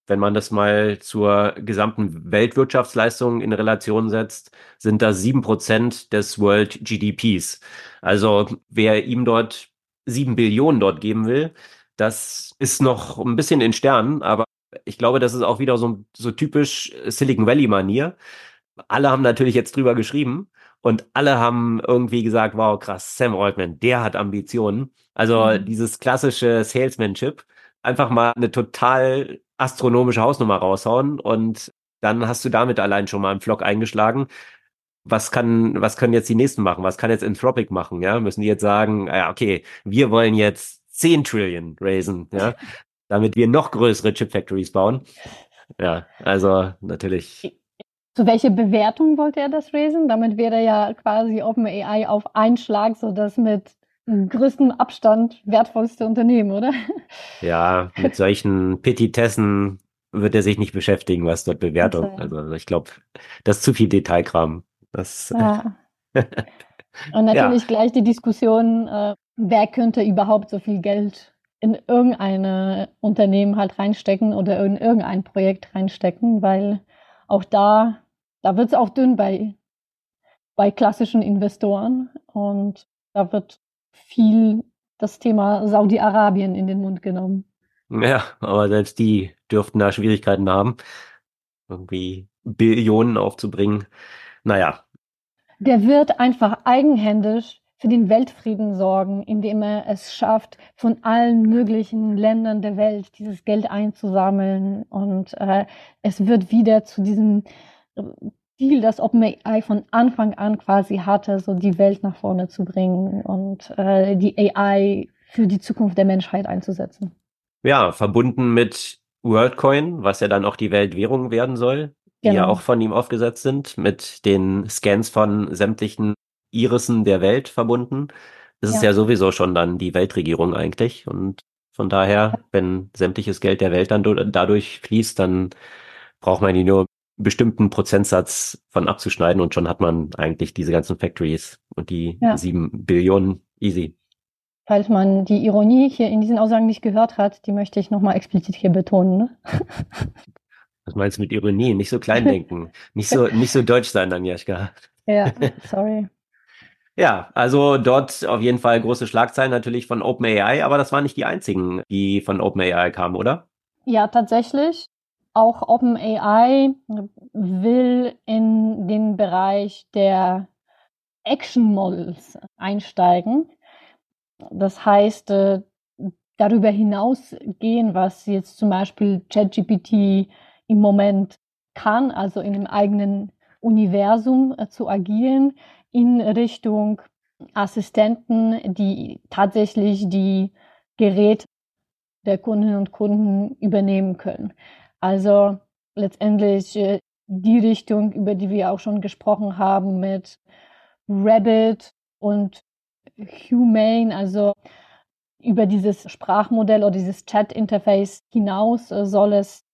wenn man das mal zur gesamten Weltwirtschaftsleistung in Relation setzt, sind das sieben Prozent des World GDPs. Also wer ihm dort sieben Billionen dort geben will, das ist noch ein bisschen in Sternen, aber ich glaube, das ist auch wieder so, so typisch Silicon Valley Manier. Alle haben natürlich jetzt drüber geschrieben, und alle haben irgendwie gesagt, wow, krass, Sam Altman, der hat Ambitionen. Also mhm. dieses klassische Salesmanship, einfach mal eine total astronomische Hausnummer raushauen und dann hast du damit allein schon mal einen Vlog eingeschlagen. Was kann, was können jetzt die nächsten machen? Was kann jetzt Anthropic machen? Ja, müssen die jetzt sagen, ja, okay, wir wollen jetzt 10 Trillion raisen, ja, damit wir noch größere Chip Factories bauen. Ja, also natürlich zu welcher Bewertung wollte er das raisen? Damit wäre ja quasi OpenAI auf einen Schlag so das mit größtem Abstand wertvollste Unternehmen, oder? Ja, mit solchen Petitessen wird er sich nicht beschäftigen, was dort Bewertung. Okay. Also ich glaube, das ist zu viel Detailkram. Das, ja. Und natürlich ja. gleich die Diskussion, äh, wer könnte überhaupt so viel Geld in irgendein Unternehmen halt reinstecken oder in irgendein Projekt reinstecken, weil auch da da wird es auch dünn bei, bei klassischen Investoren und da wird viel das Thema Saudi-Arabien in den Mund genommen. Ja, aber selbst die dürften da Schwierigkeiten haben, irgendwie Billionen aufzubringen. Naja. Der wird einfach eigenhändisch für den Weltfrieden sorgen, indem er es schafft, von allen möglichen Ländern der Welt dieses Geld einzusammeln. Und äh, es wird wieder zu diesem Ziel, das OpenAI von Anfang an quasi hatte, so die Welt nach vorne zu bringen und äh, die AI für die Zukunft der Menschheit einzusetzen. Ja, verbunden mit WorldCoin, was ja dann auch die Weltwährung werden soll, die ja genau. auch von ihm aufgesetzt sind, mit den Scans von sämtlichen Irissen der Welt verbunden. Das ja. ist ja sowieso schon dann die Weltregierung eigentlich. Und von daher, wenn sämtliches Geld der Welt dann dadurch fließt, dann braucht man die nur bestimmten Prozentsatz von abzuschneiden und schon hat man eigentlich diese ganzen Factories und die ja. sieben Billionen easy. Falls man die Ironie hier in diesen Aussagen nicht gehört hat, die möchte ich nochmal explizit hier betonen. Ne? Was meinst du mit Ironie? Nicht so klein denken. nicht so, nicht so deutsch sein, Agnieszka. Ja, sorry. Ja, also dort auf jeden Fall große Schlagzeilen natürlich von OpenAI, aber das waren nicht die einzigen, die von OpenAI kamen, oder? Ja, tatsächlich. Auch OpenAI will in den Bereich der Action Models einsteigen. Das heißt, äh, darüber hinausgehen, was jetzt zum Beispiel ChatGPT im Moment kann, also in einem eigenen Universum äh, zu agieren, in Richtung Assistenten, die tatsächlich die Geräte der Kundinnen und Kunden übernehmen können. Also letztendlich äh, die Richtung, über die wir auch schon gesprochen haben mit Rabbit und Humane, also über dieses Sprachmodell oder dieses Chat-Interface hinaus äh, soll es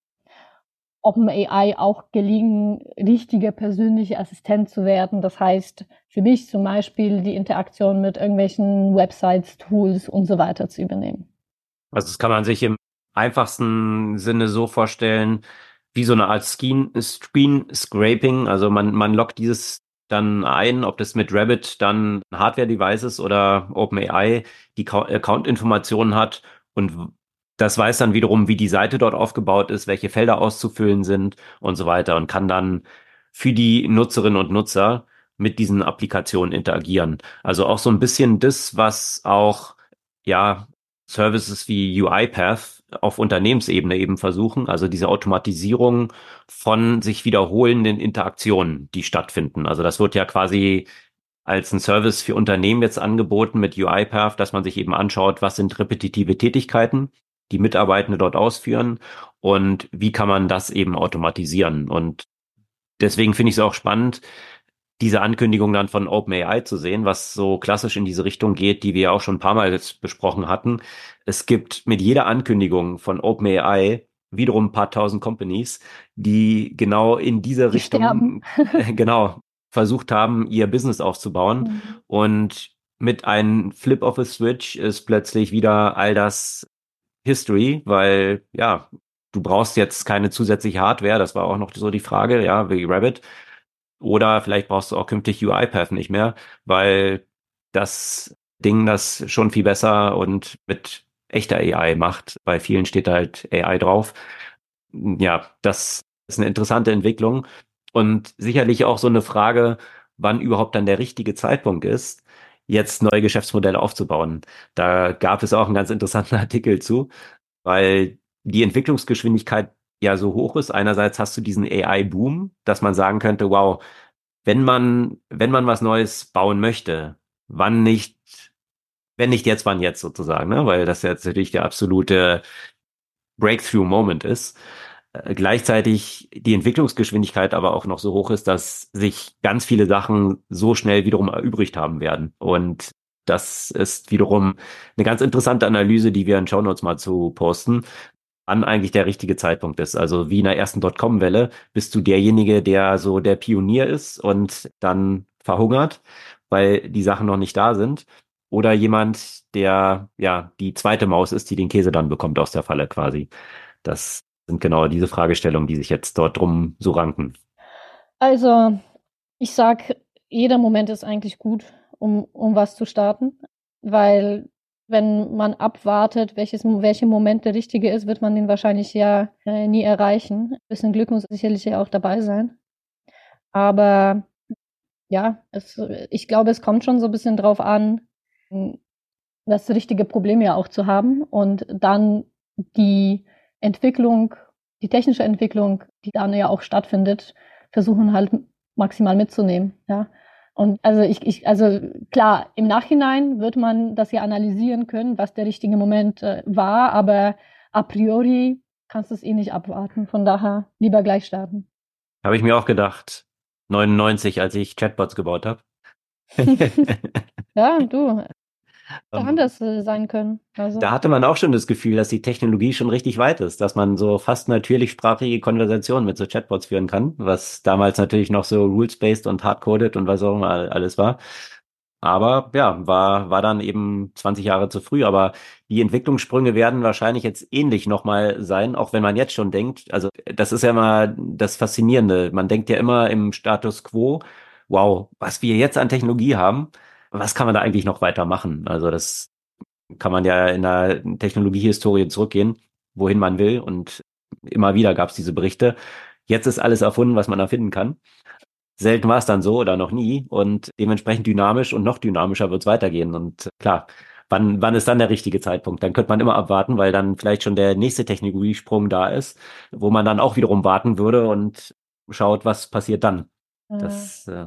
OpenAI auch gelingen, richtige persönliche Assistent zu werden. Das heißt, für mich zum Beispiel die Interaktion mit irgendwelchen Websites, Tools und so weiter zu übernehmen. Also das kann man sich im einfachsten Sinne so vorstellen, wie so eine Art Screen, Screen Scraping. Also man, man lockt dieses dann ein, ob das mit Rabbit dann Hardware-Device ist oder OpenAI die Account-Informationen hat und das weiß dann wiederum, wie die Seite dort aufgebaut ist, welche Felder auszufüllen sind und so weiter und kann dann für die Nutzerinnen und Nutzer mit diesen Applikationen interagieren. Also auch so ein bisschen das, was auch ja Services wie UiPath auf Unternehmensebene eben versuchen, also diese Automatisierung von sich wiederholenden Interaktionen, die stattfinden. Also das wird ja quasi als ein Service für Unternehmen jetzt angeboten mit UiPath, dass man sich eben anschaut, was sind repetitive Tätigkeiten, die Mitarbeitende dort ausführen und wie kann man das eben automatisieren. Und deswegen finde ich es auch spannend, diese Ankündigung dann von OpenAI zu sehen, was so klassisch in diese Richtung geht, die wir ja auch schon ein paar Mal besprochen hatten. Es gibt mit jeder Ankündigung von OpenAI wiederum ein paar tausend Companies, die genau in diese die Richtung genau versucht haben, ihr Business aufzubauen. Mhm. Und mit einem Flip of a Switch ist plötzlich wieder all das History, weil ja, du brauchst jetzt keine zusätzliche Hardware, das war auch noch so die Frage, ja, wie Rabbit. Oder vielleicht brauchst du auch künftig UiPath nicht mehr, weil das Ding das schon viel besser und mit echter AI macht. Bei vielen steht halt AI drauf. Ja, das ist eine interessante Entwicklung und sicherlich auch so eine Frage, wann überhaupt dann der richtige Zeitpunkt ist, jetzt neue Geschäftsmodelle aufzubauen. Da gab es auch einen ganz interessanten Artikel zu, weil die Entwicklungsgeschwindigkeit ja so hoch ist. Einerseits hast du diesen AI-Boom, dass man sagen könnte, wow, wenn man, wenn man was Neues bauen möchte, wann nicht, wenn nicht jetzt, wann jetzt sozusagen, ne? weil das jetzt natürlich der absolute Breakthrough-Moment ist. Äh, gleichzeitig die Entwicklungsgeschwindigkeit aber auch noch so hoch ist, dass sich ganz viele Sachen so schnell wiederum erübrigt haben werden. Und das ist wiederum eine ganz interessante Analyse, die wir in Show Notes mal zu posten, wann eigentlich der richtige Zeitpunkt ist. Also wie in der ersten Dotcom-Welle bist du derjenige, der so der Pionier ist und dann verhungert, weil die Sachen noch nicht da sind. Oder jemand, der ja die zweite Maus ist, die den Käse dann bekommt aus der Falle quasi. Das sind genau diese Fragestellungen, die sich jetzt dort drum so ranken. Also, ich sag, jeder Moment ist eigentlich gut, um, um was zu starten, weil wenn man abwartet, welches, welcher Moment der richtige ist, wird man den wahrscheinlich ja äh, nie erreichen. Ein bisschen Glück muss sicherlich ja auch dabei sein. Aber ja, es, ich glaube, es kommt schon so ein bisschen drauf an, das richtige Problem ja auch zu haben und dann die Entwicklung, die technische Entwicklung, die dann ja auch stattfindet, versuchen halt maximal mitzunehmen. Ja. Und also ich, ich, also klar, im Nachhinein wird man das ja analysieren können, was der richtige Moment äh, war, aber a priori kannst du es eh nicht abwarten. Von daher lieber gleich starten. Habe ich mir auch gedacht. 99, als ich Chatbots gebaut habe. ja, du, ähm, anders äh, sein können. Also. Da hatte man auch schon das Gefühl, dass die Technologie schon richtig weit ist, dass man so fast natürlichsprachige Konversationen mit so Chatbots führen kann, was damals natürlich noch so rules-based und hardcoded und was auch immer alles war. Aber ja, war, war dann eben 20 Jahre zu früh. Aber die Entwicklungssprünge werden wahrscheinlich jetzt ähnlich nochmal sein, auch wenn man jetzt schon denkt, also das ist ja immer das Faszinierende. Man denkt ja immer im Status quo, wow, was wir jetzt an Technologie haben, was kann man da eigentlich noch weitermachen? Also das kann man ja in der Technologiehistorie zurückgehen, wohin man will. Und immer wieder gab es diese Berichte. Jetzt ist alles erfunden, was man erfinden kann. Selten war es dann so oder noch nie. Und dementsprechend dynamisch und noch dynamischer wird es weitergehen. Und klar, wann, wann ist dann der richtige Zeitpunkt? Dann könnte man immer abwarten, weil dann vielleicht schon der nächste Technologiesprung da ist, wo man dann auch wiederum warten würde und schaut, was passiert dann. Das, äh,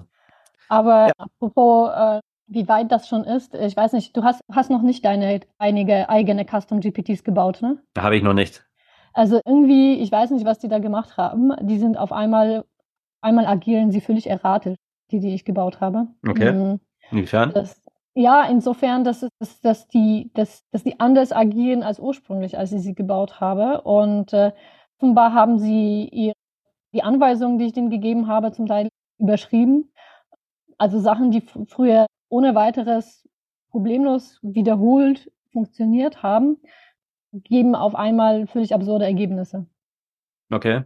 Aber ja. apropos äh, wie weit das schon ist. Ich weiß nicht, du hast, hast noch nicht deine einige eigene Custom GPTs gebaut, ne? Habe ich noch nicht. Also irgendwie, ich weiß nicht, was die da gemacht haben. Die sind auf einmal, einmal agieren sie völlig erratisch, die, die ich gebaut habe. Okay. Mhm. Inwiefern? Das, ja, insofern, dass, es, dass, die, dass, dass die anders agieren als ursprünglich, als ich sie gebaut habe. Und äh, offenbar haben sie ihre die Anweisungen, die ich denen gegeben habe, zum Teil überschrieben. Also Sachen, die früher ohne weiteres problemlos wiederholt funktioniert haben, geben auf einmal völlig absurde Ergebnisse. Okay.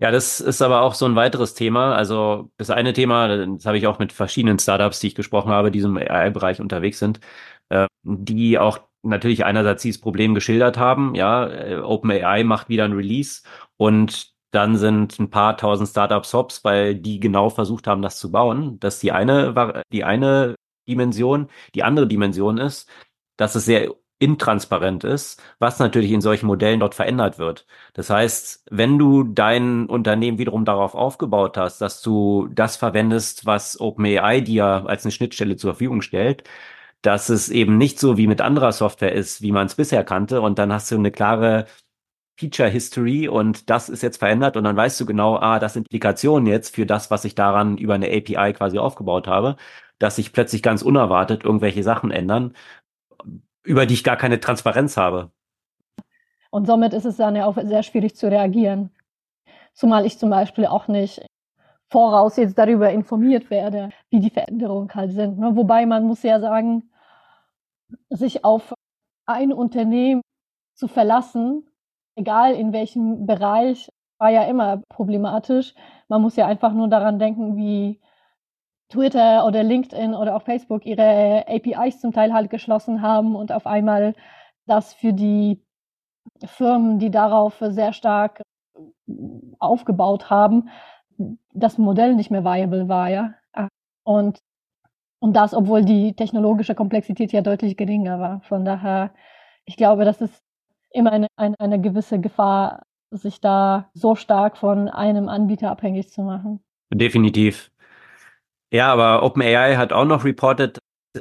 Ja, das ist aber auch so ein weiteres Thema. Also das eine Thema, das habe ich auch mit verschiedenen Startups, die ich gesprochen habe, die im AI-Bereich unterwegs sind, äh, die auch natürlich einerseits dieses Problem geschildert haben. Ja, äh, OpenAI macht wieder ein Release und dann sind ein paar tausend Startups hops, weil die genau versucht haben, das zu bauen. Das ist die eine, die eine Dimension. Die andere Dimension ist, dass es sehr intransparent ist, was natürlich in solchen Modellen dort verändert wird. Das heißt, wenn du dein Unternehmen wiederum darauf aufgebaut hast, dass du das verwendest, was OpenAI dir als eine Schnittstelle zur Verfügung stellt, dass es eben nicht so wie mit anderer Software ist, wie man es bisher kannte, und dann hast du eine klare Feature History und das ist jetzt verändert und dann weißt du genau, ah, das sind Implikationen jetzt für das, was ich daran über eine API quasi aufgebaut habe, dass sich plötzlich ganz unerwartet irgendwelche Sachen ändern, über die ich gar keine Transparenz habe. Und somit ist es dann ja auch sehr schwierig zu reagieren. Zumal ich zum Beispiel auch nicht voraus jetzt darüber informiert werde, wie die Veränderungen halt sind. Ne? Wobei man muss ja sagen, sich auf ein Unternehmen zu verlassen, egal in welchem Bereich, war ja immer problematisch. Man muss ja einfach nur daran denken, wie Twitter oder LinkedIn oder auch Facebook ihre APIs zum Teil halt geschlossen haben und auf einmal das für die Firmen, die darauf sehr stark aufgebaut haben, das Modell nicht mehr viable war, ja. Und, und das, obwohl die technologische Komplexität ja deutlich geringer war. Von daher, ich glaube, das ist immer eine, eine, eine gewisse Gefahr, sich da so stark von einem Anbieter abhängig zu machen. Definitiv. Ja, aber OpenAI hat auch noch reported,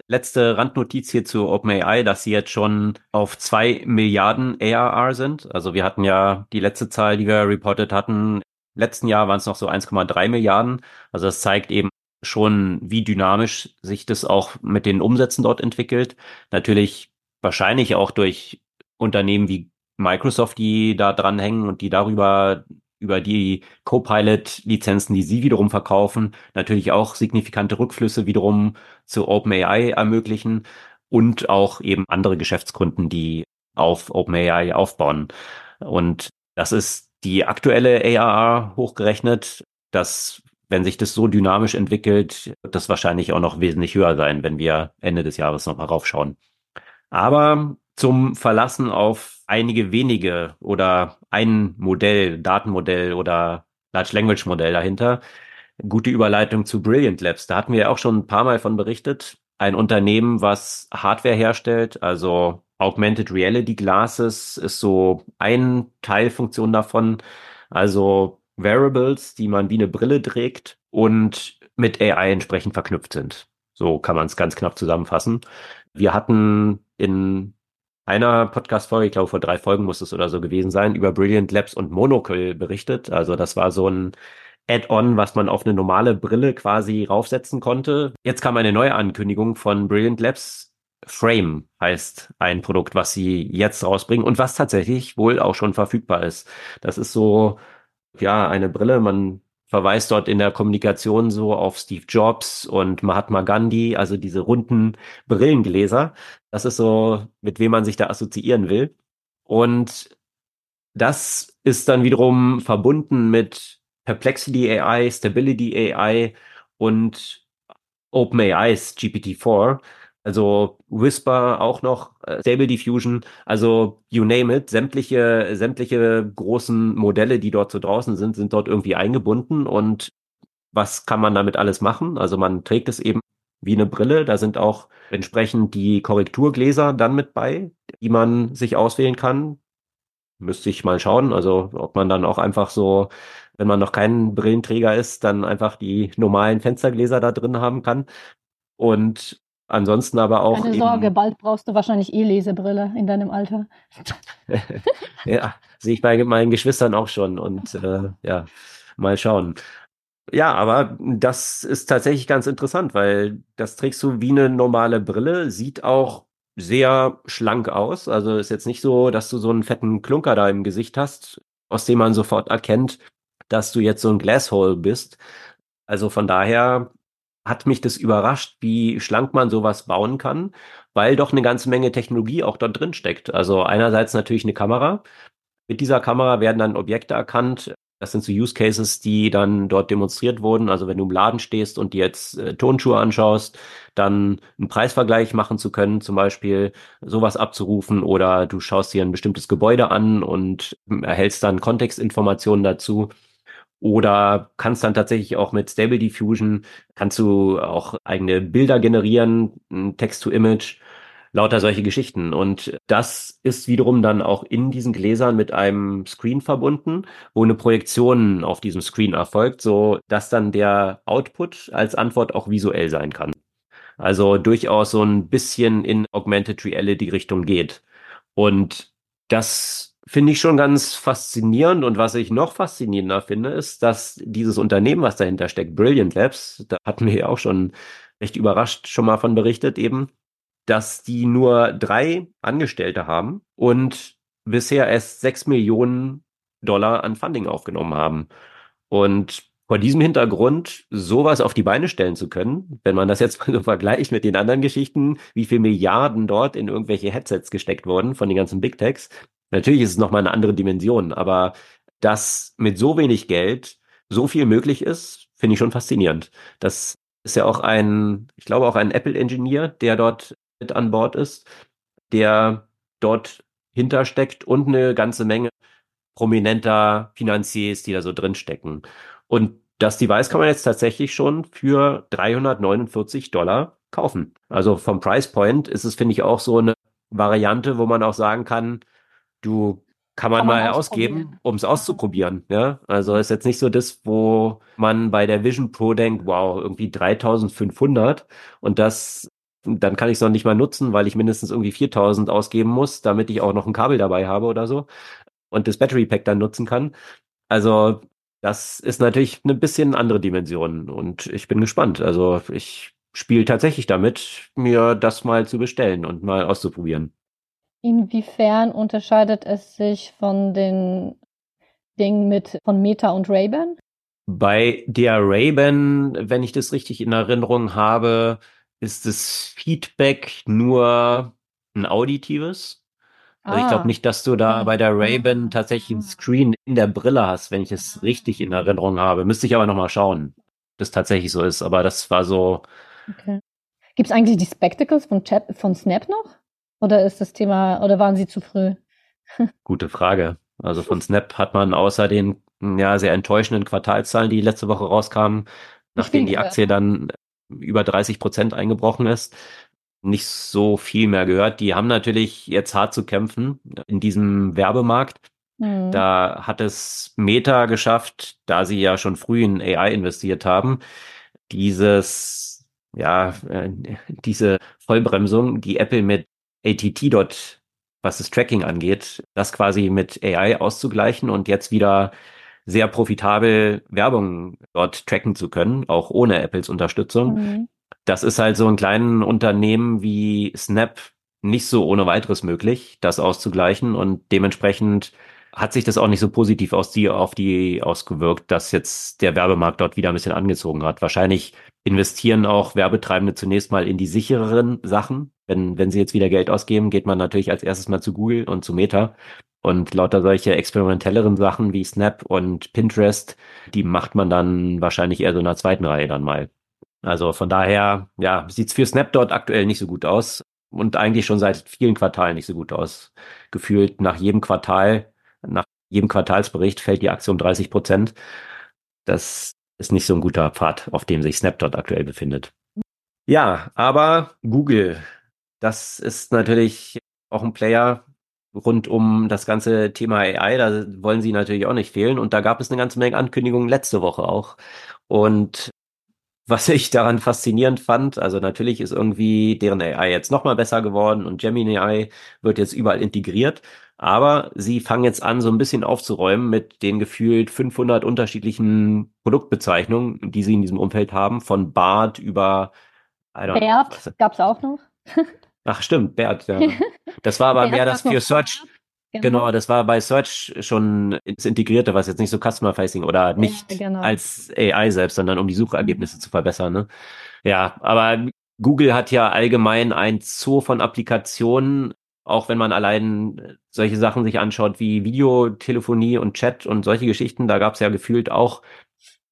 letzte Randnotiz hier zu OpenAI, dass sie jetzt schon auf zwei Milliarden ARR sind. Also wir hatten ja die letzte Zahl, die wir reported hatten. Letzten Jahr waren es noch so 1,3 Milliarden. Also das zeigt eben schon, wie dynamisch sich das auch mit den Umsätzen dort entwickelt. Natürlich wahrscheinlich auch durch Unternehmen wie Microsoft, die da dranhängen und die darüber über die Copilot-Lizenzen, die sie wiederum verkaufen, natürlich auch signifikante Rückflüsse wiederum zu OpenAI ermöglichen und auch eben andere Geschäftskunden, die auf OpenAI aufbauen. Und das ist die aktuelle ARR hochgerechnet, dass wenn sich das so dynamisch entwickelt, das wahrscheinlich auch noch wesentlich höher sein, wenn wir Ende des Jahres nochmal raufschauen. Aber zum Verlassen auf einige wenige oder ein Modell, Datenmodell oder Large Language Modell dahinter. Gute Überleitung zu Brilliant Labs. Da hatten wir ja auch schon ein paar Mal von berichtet. Ein Unternehmen, was Hardware herstellt, also Augmented Reality Glasses ist so ein Teilfunktion davon. Also Wearables, die man wie eine Brille trägt und mit AI entsprechend verknüpft sind. So kann man es ganz knapp zusammenfassen. Wir hatten in einer Podcast-Folge, ich glaube vor drei Folgen muss es oder so gewesen sein, über Brilliant Labs und Monocle berichtet. Also das war so ein Add-on, was man auf eine normale Brille quasi raufsetzen konnte. Jetzt kam eine neue Ankündigung von Brilliant Labs. Frame heißt ein Produkt, was sie jetzt rausbringen und was tatsächlich wohl auch schon verfügbar ist. Das ist so, ja, eine Brille. Man verweist dort in der Kommunikation so auf Steve Jobs und Mahatma Gandhi, also diese runden Brillengläser. Das ist so, mit wem man sich da assoziieren will. Und das ist dann wiederum verbunden mit Perplexity AI, Stability AI und OpenAI's GPT-4. Also Whisper auch noch, äh, Stable Diffusion, also you name it, sämtliche, sämtliche großen Modelle, die dort so draußen sind, sind dort irgendwie eingebunden und was kann man damit alles machen? Also man trägt es eben wie eine Brille, da sind auch entsprechend die Korrekturgläser dann mit bei, die man sich auswählen kann. Müsste ich mal schauen, also ob man dann auch einfach so, wenn man noch kein Brillenträger ist, dann einfach die normalen Fenstergläser da drin haben kann. Und Ansonsten aber auch. Keine Sorge, bald brauchst du wahrscheinlich eh Lesebrille in deinem Alter. ja, sehe ich bei meinen Geschwistern auch schon und äh, ja, mal schauen. Ja, aber das ist tatsächlich ganz interessant, weil das trägst du wie eine normale Brille, sieht auch sehr schlank aus. Also ist jetzt nicht so, dass du so einen fetten Klunker da im Gesicht hast, aus dem man sofort erkennt, dass du jetzt so ein Glasshole bist. Also von daher hat mich das überrascht, wie schlank man sowas bauen kann, weil doch eine ganze Menge Technologie auch dort drin steckt. Also einerseits natürlich eine Kamera. Mit dieser Kamera werden dann Objekte erkannt. Das sind so Use Cases, die dann dort demonstriert wurden. Also wenn du im Laden stehst und dir jetzt äh, Tonschuhe anschaust, dann einen Preisvergleich machen zu können, zum Beispiel sowas abzurufen oder du schaust dir ein bestimmtes Gebäude an und erhältst dann Kontextinformationen dazu. Oder kannst dann tatsächlich auch mit Stable Diffusion, kannst du auch eigene Bilder generieren, Text-to-Image, lauter solche Geschichten. Und das ist wiederum dann auch in diesen Gläsern mit einem Screen verbunden, wo eine Projektion auf diesem Screen erfolgt, so dass dann der Output als Antwort auch visuell sein kann. Also durchaus so ein bisschen in Augmented Reality Richtung geht. Und das finde ich schon ganz faszinierend. Und was ich noch faszinierender finde, ist, dass dieses Unternehmen, was dahinter steckt, Brilliant Labs, da hatten wir ja auch schon recht überrascht schon mal von berichtet eben, dass die nur drei Angestellte haben und bisher erst sechs Millionen Dollar an Funding aufgenommen haben. Und vor diesem Hintergrund sowas auf die Beine stellen zu können, wenn man das jetzt mal so vergleicht mit den anderen Geschichten, wie viel Milliarden dort in irgendwelche Headsets gesteckt wurden von den ganzen Big Techs, Natürlich ist es nochmal eine andere Dimension, aber dass mit so wenig Geld so viel möglich ist, finde ich schon faszinierend. Das ist ja auch ein, ich glaube auch ein Apple-Engineer, der dort mit an Bord ist, der dort hintersteckt und eine ganze Menge prominenter Finanziers, die da so drinstecken. Und das Device kann man jetzt tatsächlich schon für 349 Dollar kaufen. Also vom Price Point ist es, finde ich, auch so eine Variante, wo man auch sagen kann, du kann man, kann man mal ausgeben, um es auszuprobieren. Ja, also ist jetzt nicht so das, wo man bei der Vision Pro denkt, wow, irgendwie 3500 und das, dann kann ich es noch nicht mal nutzen, weil ich mindestens irgendwie 4000 ausgeben muss, damit ich auch noch ein Kabel dabei habe oder so und das Battery Pack dann nutzen kann. Also das ist natürlich eine bisschen andere Dimension und ich bin gespannt. Also ich spiele tatsächlich damit, mir das mal zu bestellen und mal auszuprobieren. Inwiefern unterscheidet es sich von den Dingen mit von Meta und Ray-Ban? Bei der Ray-Ban, wenn ich das richtig in Erinnerung habe, ist das Feedback nur ein auditives. Also ich glaube ah. nicht, dass du da bei der Ray-Ban tatsächlich ein Screen in der Brille hast, wenn ich es richtig in Erinnerung habe. Müsste ich aber nochmal schauen, ob das tatsächlich so ist. Aber das war so. Okay. Gibt es eigentlich die Spectacles von, Chat, von Snap noch? Oder ist das Thema, oder waren Sie zu früh? Gute Frage. Also von Snap hat man außer den ja, sehr enttäuschenden Quartalzahlen, die letzte Woche rauskamen, nachdem die Aktie dann über 30 Prozent eingebrochen ist, nicht so viel mehr gehört. Die haben natürlich jetzt hart zu kämpfen in diesem Werbemarkt. Mhm. Da hat es Meta geschafft, da sie ja schon früh in AI investiert haben, dieses, ja, äh, diese Vollbremsung, die Apple mit ATT dort, was das Tracking angeht, das quasi mit AI auszugleichen und jetzt wieder sehr profitabel Werbung dort tracken zu können, auch ohne Apples Unterstützung. Mhm. Das ist halt so ein kleinen Unternehmen wie Snap nicht so ohne weiteres möglich, das auszugleichen und dementsprechend hat sich das auch nicht so positiv aus die, auf die ausgewirkt, dass jetzt der Werbemarkt dort wieder ein bisschen angezogen hat. Wahrscheinlich investieren auch Werbetreibende zunächst mal in die sichereren Sachen. Wenn, wenn sie jetzt wieder Geld ausgeben, geht man natürlich als erstes mal zu Google und zu Meta. Und lauter solche experimentelleren Sachen wie Snap und Pinterest, die macht man dann wahrscheinlich eher so in der zweiten Reihe dann mal. Also von daher, ja, sieht's für Snap dort aktuell nicht so gut aus und eigentlich schon seit vielen Quartalen nicht so gut aus. Gefühlt nach jedem Quartal nach jedem Quartalsbericht fällt die Aktie um 30 Prozent. Das ist nicht so ein guter Pfad, auf dem sich Snapdot aktuell befindet. Ja, aber Google, das ist natürlich auch ein Player rund um das ganze Thema AI. Da wollen sie natürlich auch nicht fehlen. Und da gab es eine ganze Menge Ankündigungen letzte Woche auch. Und was ich daran faszinierend fand, also natürlich ist irgendwie deren AI jetzt nochmal besser geworden und Gemini AI wird jetzt überall integriert. Aber sie fangen jetzt an, so ein bisschen aufzuräumen mit den gefühlt 500 unterschiedlichen Produktbezeichnungen, die sie in diesem Umfeld haben, von Bart über Bert gab's auch noch. Ach stimmt, Bert, ja. Das war aber mehr das für Search. Genau. genau. das war bei Search schon das Integrierte, was jetzt nicht so Customer-Facing oder nicht ja, genau. als AI selbst, sondern um die Suchergebnisse zu verbessern. Ne? Ja, aber Google hat ja allgemein ein Zoo von Applikationen, auch wenn man allein solche Sachen sich anschaut wie Videotelefonie und Chat und solche Geschichten, da gab es ja gefühlt auch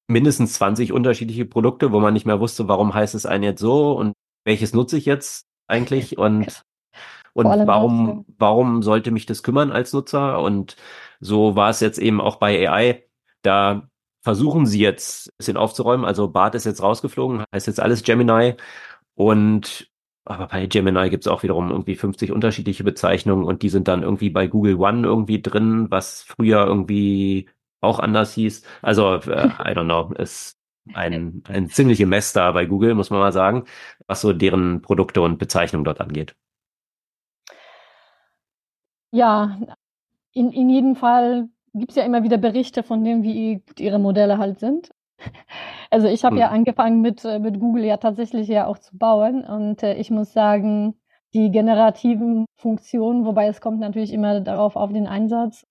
mindestens 20 unterschiedliche Produkte, wo man nicht mehr wusste, warum heißt es einen jetzt so und welches nutze ich jetzt eigentlich und und warum warum sollte mich das kümmern als Nutzer? Und so war es jetzt eben auch bei AI, da versuchen sie jetzt ein bisschen aufzuräumen, also Bart ist jetzt rausgeflogen, heißt jetzt alles Gemini. Und aber bei Gemini gibt es auch wiederum irgendwie 50 unterschiedliche Bezeichnungen und die sind dann irgendwie bei Google One irgendwie drin, was früher irgendwie auch anders hieß. Also, äh, I don't know, ist ein, ein ziemliche Mess da bei Google, muss man mal sagen, was so deren Produkte und Bezeichnungen dort angeht. Ja, in, in jedem Fall gibt es ja immer wieder Berichte von dem, wie gut ihre Modelle halt sind. Also ich habe hm. ja angefangen mit, äh, mit Google ja tatsächlich ja auch zu bauen und äh, ich muss sagen, die generativen Funktionen, wobei es kommt natürlich immer darauf auf den Einsatz,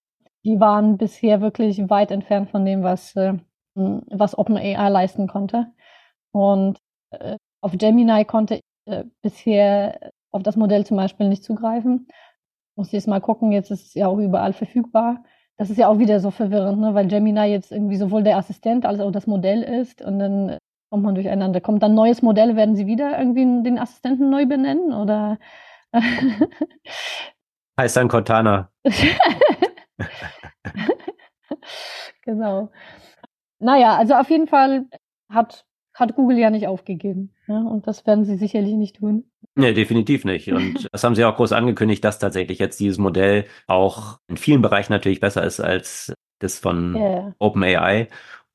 die waren bisher wirklich weit entfernt von dem, was, äh, was OpenAI leisten konnte. Und auf Gemini konnte ich bisher auf das Modell zum Beispiel nicht zugreifen. Muss jetzt mal gucken, jetzt ist es ja auch überall verfügbar. Das ist ja auch wieder so verwirrend, ne? weil Gemini jetzt irgendwie sowohl der Assistent als auch das Modell ist und dann kommt man durcheinander. Kommt dann neues Modell, werden sie wieder irgendwie den Assistenten neu benennen oder? heißt dann Cortana. genau. Naja, also auf jeden Fall hat, hat Google ja nicht aufgegeben. Ja? Und das werden sie sicherlich nicht tun. Nee, definitiv nicht. Und das haben sie auch groß angekündigt, dass tatsächlich jetzt dieses Modell auch in vielen Bereichen natürlich besser ist als das von yeah. OpenAI.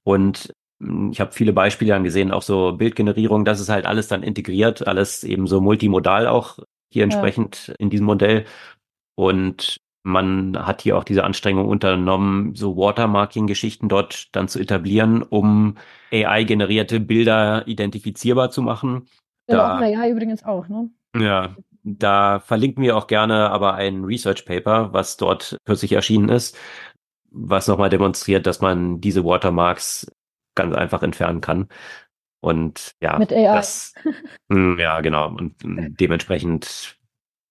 Und hm, ich habe viele Beispiele angesehen, auch so Bildgenerierung, das ist halt alles dann integriert, alles eben so multimodal auch hier entsprechend ja. in diesem Modell. Und man hat hier auch diese Anstrengung unternommen, so Watermarking-Geschichten dort dann zu etablieren, um AI-generierte Bilder identifizierbar zu machen. Ja, da, ja übrigens auch, ne? Ja, da verlinken wir auch gerne aber ein Research Paper, was dort kürzlich erschienen ist, was nochmal demonstriert, dass man diese Watermarks ganz einfach entfernen kann. Und ja, mit AI. Das, hm, ja, genau. Und dementsprechend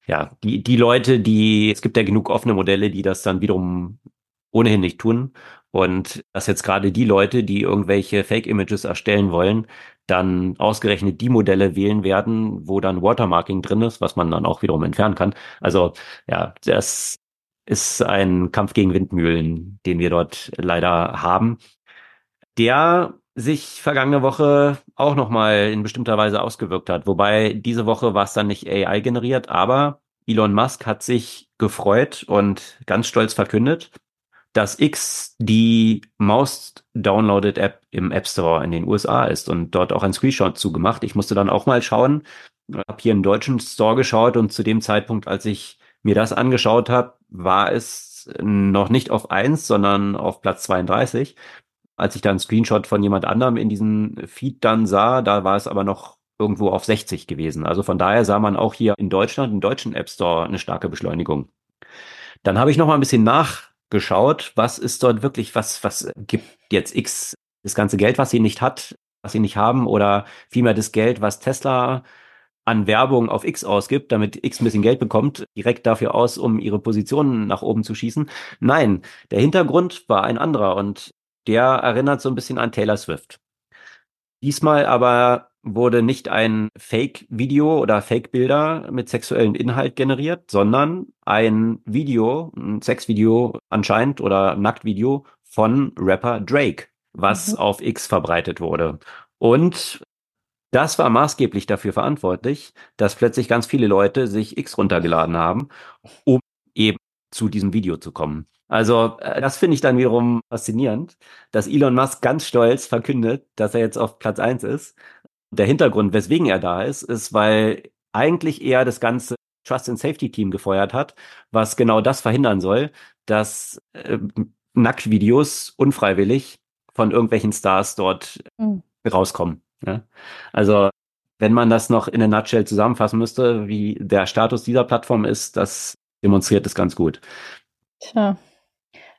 ja, die, die Leute, die, es gibt ja genug offene Modelle, die das dann wiederum ohnehin nicht tun. Und dass jetzt gerade die Leute, die irgendwelche Fake-Images erstellen wollen, dann ausgerechnet die Modelle wählen werden, wo dann Watermarking drin ist, was man dann auch wiederum entfernen kann. Also ja, das ist ein Kampf gegen Windmühlen, den wir dort leider haben. Der sich vergangene Woche auch nochmal in bestimmter Weise ausgewirkt hat. Wobei diese Woche war es dann nicht AI generiert, aber Elon Musk hat sich gefreut und ganz stolz verkündet, dass X die most downloaded App im App Store in den USA ist und dort auch ein Screenshot zugemacht. Ich musste dann auch mal schauen, habe hier einen deutschen Store geschaut und zu dem Zeitpunkt, als ich mir das angeschaut habe, war es noch nicht auf eins, sondern auf Platz 32 als ich da einen Screenshot von jemand anderem in diesem Feed dann sah, da war es aber noch irgendwo auf 60 gewesen. Also von daher sah man auch hier in Deutschland, im deutschen App Store, eine starke Beschleunigung. Dann habe ich noch mal ein bisschen nachgeschaut, was ist dort wirklich, was, was gibt jetzt X das ganze Geld, was sie nicht hat, was sie nicht haben, oder vielmehr das Geld, was Tesla an Werbung auf X ausgibt, damit X ein bisschen Geld bekommt, direkt dafür aus, um ihre Positionen nach oben zu schießen. Nein, der Hintergrund war ein anderer und der erinnert so ein bisschen an Taylor Swift. Diesmal aber wurde nicht ein Fake-Video oder Fake-Bilder mit sexuellem Inhalt generiert, sondern ein Video, ein Sexvideo anscheinend oder Nacktvideo von Rapper Drake, was mhm. auf X verbreitet wurde. Und das war maßgeblich dafür verantwortlich, dass plötzlich ganz viele Leute sich X runtergeladen haben, um eben zu diesem Video zu kommen. Also äh, das finde ich dann wiederum faszinierend, dass Elon Musk ganz stolz verkündet, dass er jetzt auf Platz eins ist. Der Hintergrund, weswegen er da ist, ist, weil eigentlich er das ganze Trust and Safety Team gefeuert hat, was genau das verhindern soll, dass äh, Nacktvideos unfreiwillig von irgendwelchen Stars dort mhm. rauskommen. Ja? Also wenn man das noch in der Nutshell zusammenfassen müsste, wie der Status dieser Plattform ist, das demonstriert es ganz gut. Tja.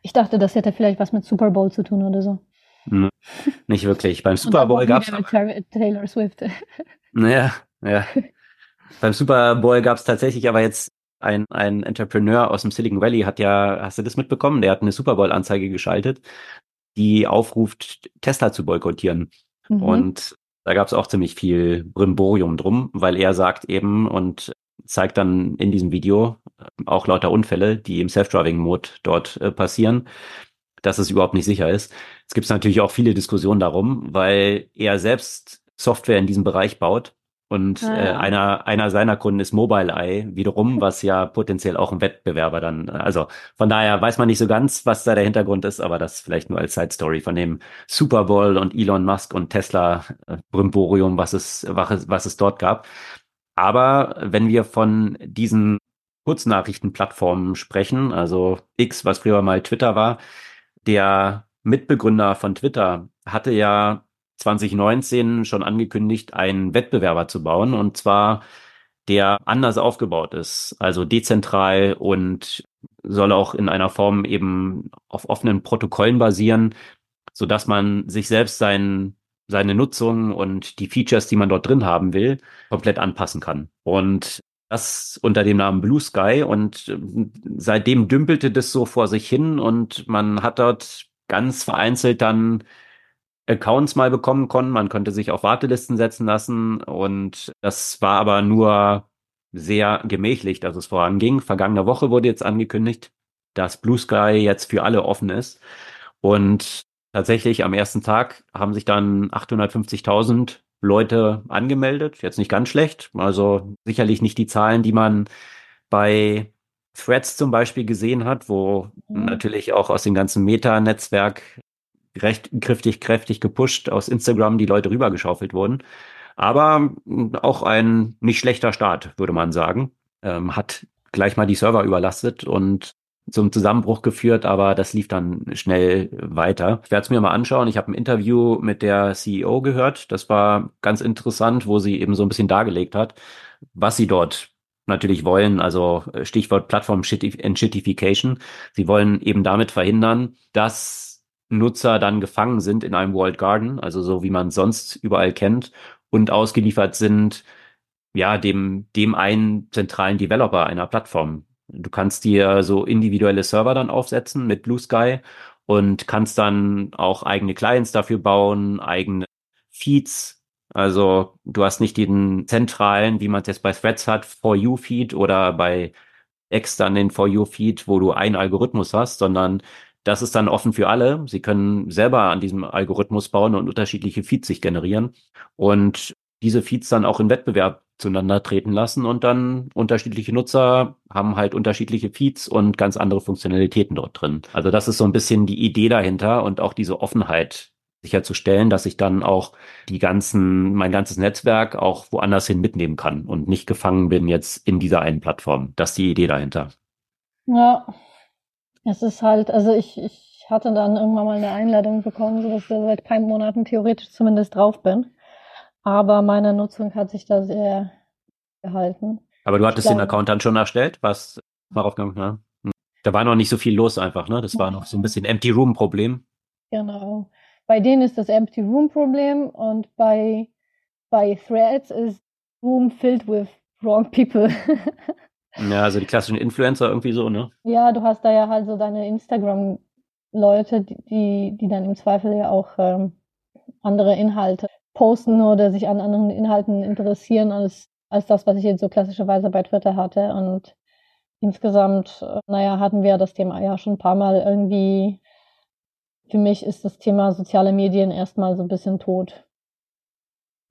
Ich dachte, das hätte vielleicht was mit Super Bowl zu tun oder so. Hm, nicht wirklich. Beim Super Bowl gab es. Taylor Swift. Naja, ja. Beim Super Bowl gab es tatsächlich aber jetzt ein, ein Entrepreneur aus dem Silicon Valley hat ja, hast du das mitbekommen? Der hat eine Super Bowl-Anzeige geschaltet, die aufruft, Tesla zu boykottieren. Mhm. Und da gab es auch ziemlich viel Brimborium drum, weil er sagt eben und zeigt dann in diesem Video äh, auch lauter Unfälle, die im Self-Driving-Mode dort äh, passieren, dass es überhaupt nicht sicher ist. Es gibt natürlich auch viele Diskussionen darum, weil er selbst Software in diesem Bereich baut und ah, äh, einer, einer seiner Kunden ist Mobileye wiederum, was ja potenziell auch ein Wettbewerber dann, also von daher weiß man nicht so ganz, was da der Hintergrund ist, aber das vielleicht nur als Side Story von dem Super Bowl und Elon Musk und Tesla äh, Brimborium, was es, was es, was es dort gab. Aber wenn wir von diesen Kurznachrichtenplattformen sprechen, also X, was früher mal Twitter war, der Mitbegründer von Twitter hatte ja 2019 schon angekündigt, einen Wettbewerber zu bauen und zwar der anders aufgebaut ist, also dezentral und soll auch in einer Form eben auf offenen Protokollen basieren, so dass man sich selbst sein, seine Nutzung und die Features, die man dort drin haben will, komplett anpassen kann. Und das unter dem Namen Blue Sky und seitdem dümpelte das so vor sich hin und man hat dort ganz vereinzelt dann Accounts mal bekommen konnten. Man konnte sich auf Wartelisten setzen lassen und das war aber nur sehr gemächlich, dass es voranging. Vergangene Woche wurde jetzt angekündigt, dass Blue Sky jetzt für alle offen ist und tatsächlich am ersten Tag haben sich dann 850.000 Leute angemeldet. Jetzt nicht ganz schlecht, also sicherlich nicht die Zahlen, die man bei Threads zum Beispiel gesehen hat, wo mhm. natürlich auch aus dem ganzen Meta-Netzwerk recht kräftig, kräftig gepusht aus Instagram die Leute rübergeschaufelt wurden. Aber auch ein nicht schlechter Start, würde man sagen. Ähm, hat gleich mal die Server überlastet und zum Zusammenbruch geführt, aber das lief dann schnell weiter. Ich werde es mir mal anschauen. Ich habe ein Interview mit der CEO gehört. Das war ganz interessant, wo sie eben so ein bisschen dargelegt hat, was sie dort natürlich wollen. Also Stichwort Plattform Shittification. Sie wollen eben damit verhindern, dass Nutzer dann gefangen sind in einem World Garden, also so wie man sonst überall kennt, und ausgeliefert sind, ja, dem, dem einen zentralen Developer einer Plattform. Du kannst dir so individuelle Server dann aufsetzen mit Blue Sky und kannst dann auch eigene Clients dafür bauen, eigene Feeds. Also du hast nicht den zentralen, wie man es jetzt bei Threads hat, For You Feed oder bei X dann den For You Feed, wo du einen Algorithmus hast, sondern das ist dann offen für alle. Sie können selber an diesem Algorithmus bauen und unterschiedliche Feeds sich generieren und diese Feeds dann auch in Wettbewerb zueinander treten lassen und dann unterschiedliche Nutzer haben halt unterschiedliche Feeds und ganz andere Funktionalitäten dort drin. Also das ist so ein bisschen die Idee dahinter und auch diese Offenheit sicherzustellen, dass ich dann auch die ganzen, mein ganzes Netzwerk auch woanders hin mitnehmen kann und nicht gefangen bin jetzt in dieser einen Plattform. Das ist die Idee dahinter. Ja, es ist halt, also ich, ich hatte dann irgendwann mal eine Einladung bekommen, sodass ich seit ein paar Monaten theoretisch zumindest drauf bin. Aber meine Nutzung hat sich da sehr gehalten. Aber du hattest glaube, den Account dann schon erstellt, was darauf gegangen, ne? Da war noch nicht so viel los einfach, ne? Das war noch so ein bisschen Empty Room Problem. Genau. Bei denen ist das Empty Room Problem und bei, bei Threads ist Room filled with wrong people. Ja, also die klassischen Influencer irgendwie so, ne? Ja, du hast da ja halt so deine Instagram-Leute, die, die dann im Zweifel ja auch ähm, andere Inhalte posten oder sich an anderen Inhalten interessieren als, als das, was ich jetzt so klassischerweise bei Twitter hatte. Und insgesamt, äh, naja, hatten wir das Thema ja schon ein paar Mal irgendwie. Für mich ist das Thema soziale Medien erstmal so ein bisschen tot.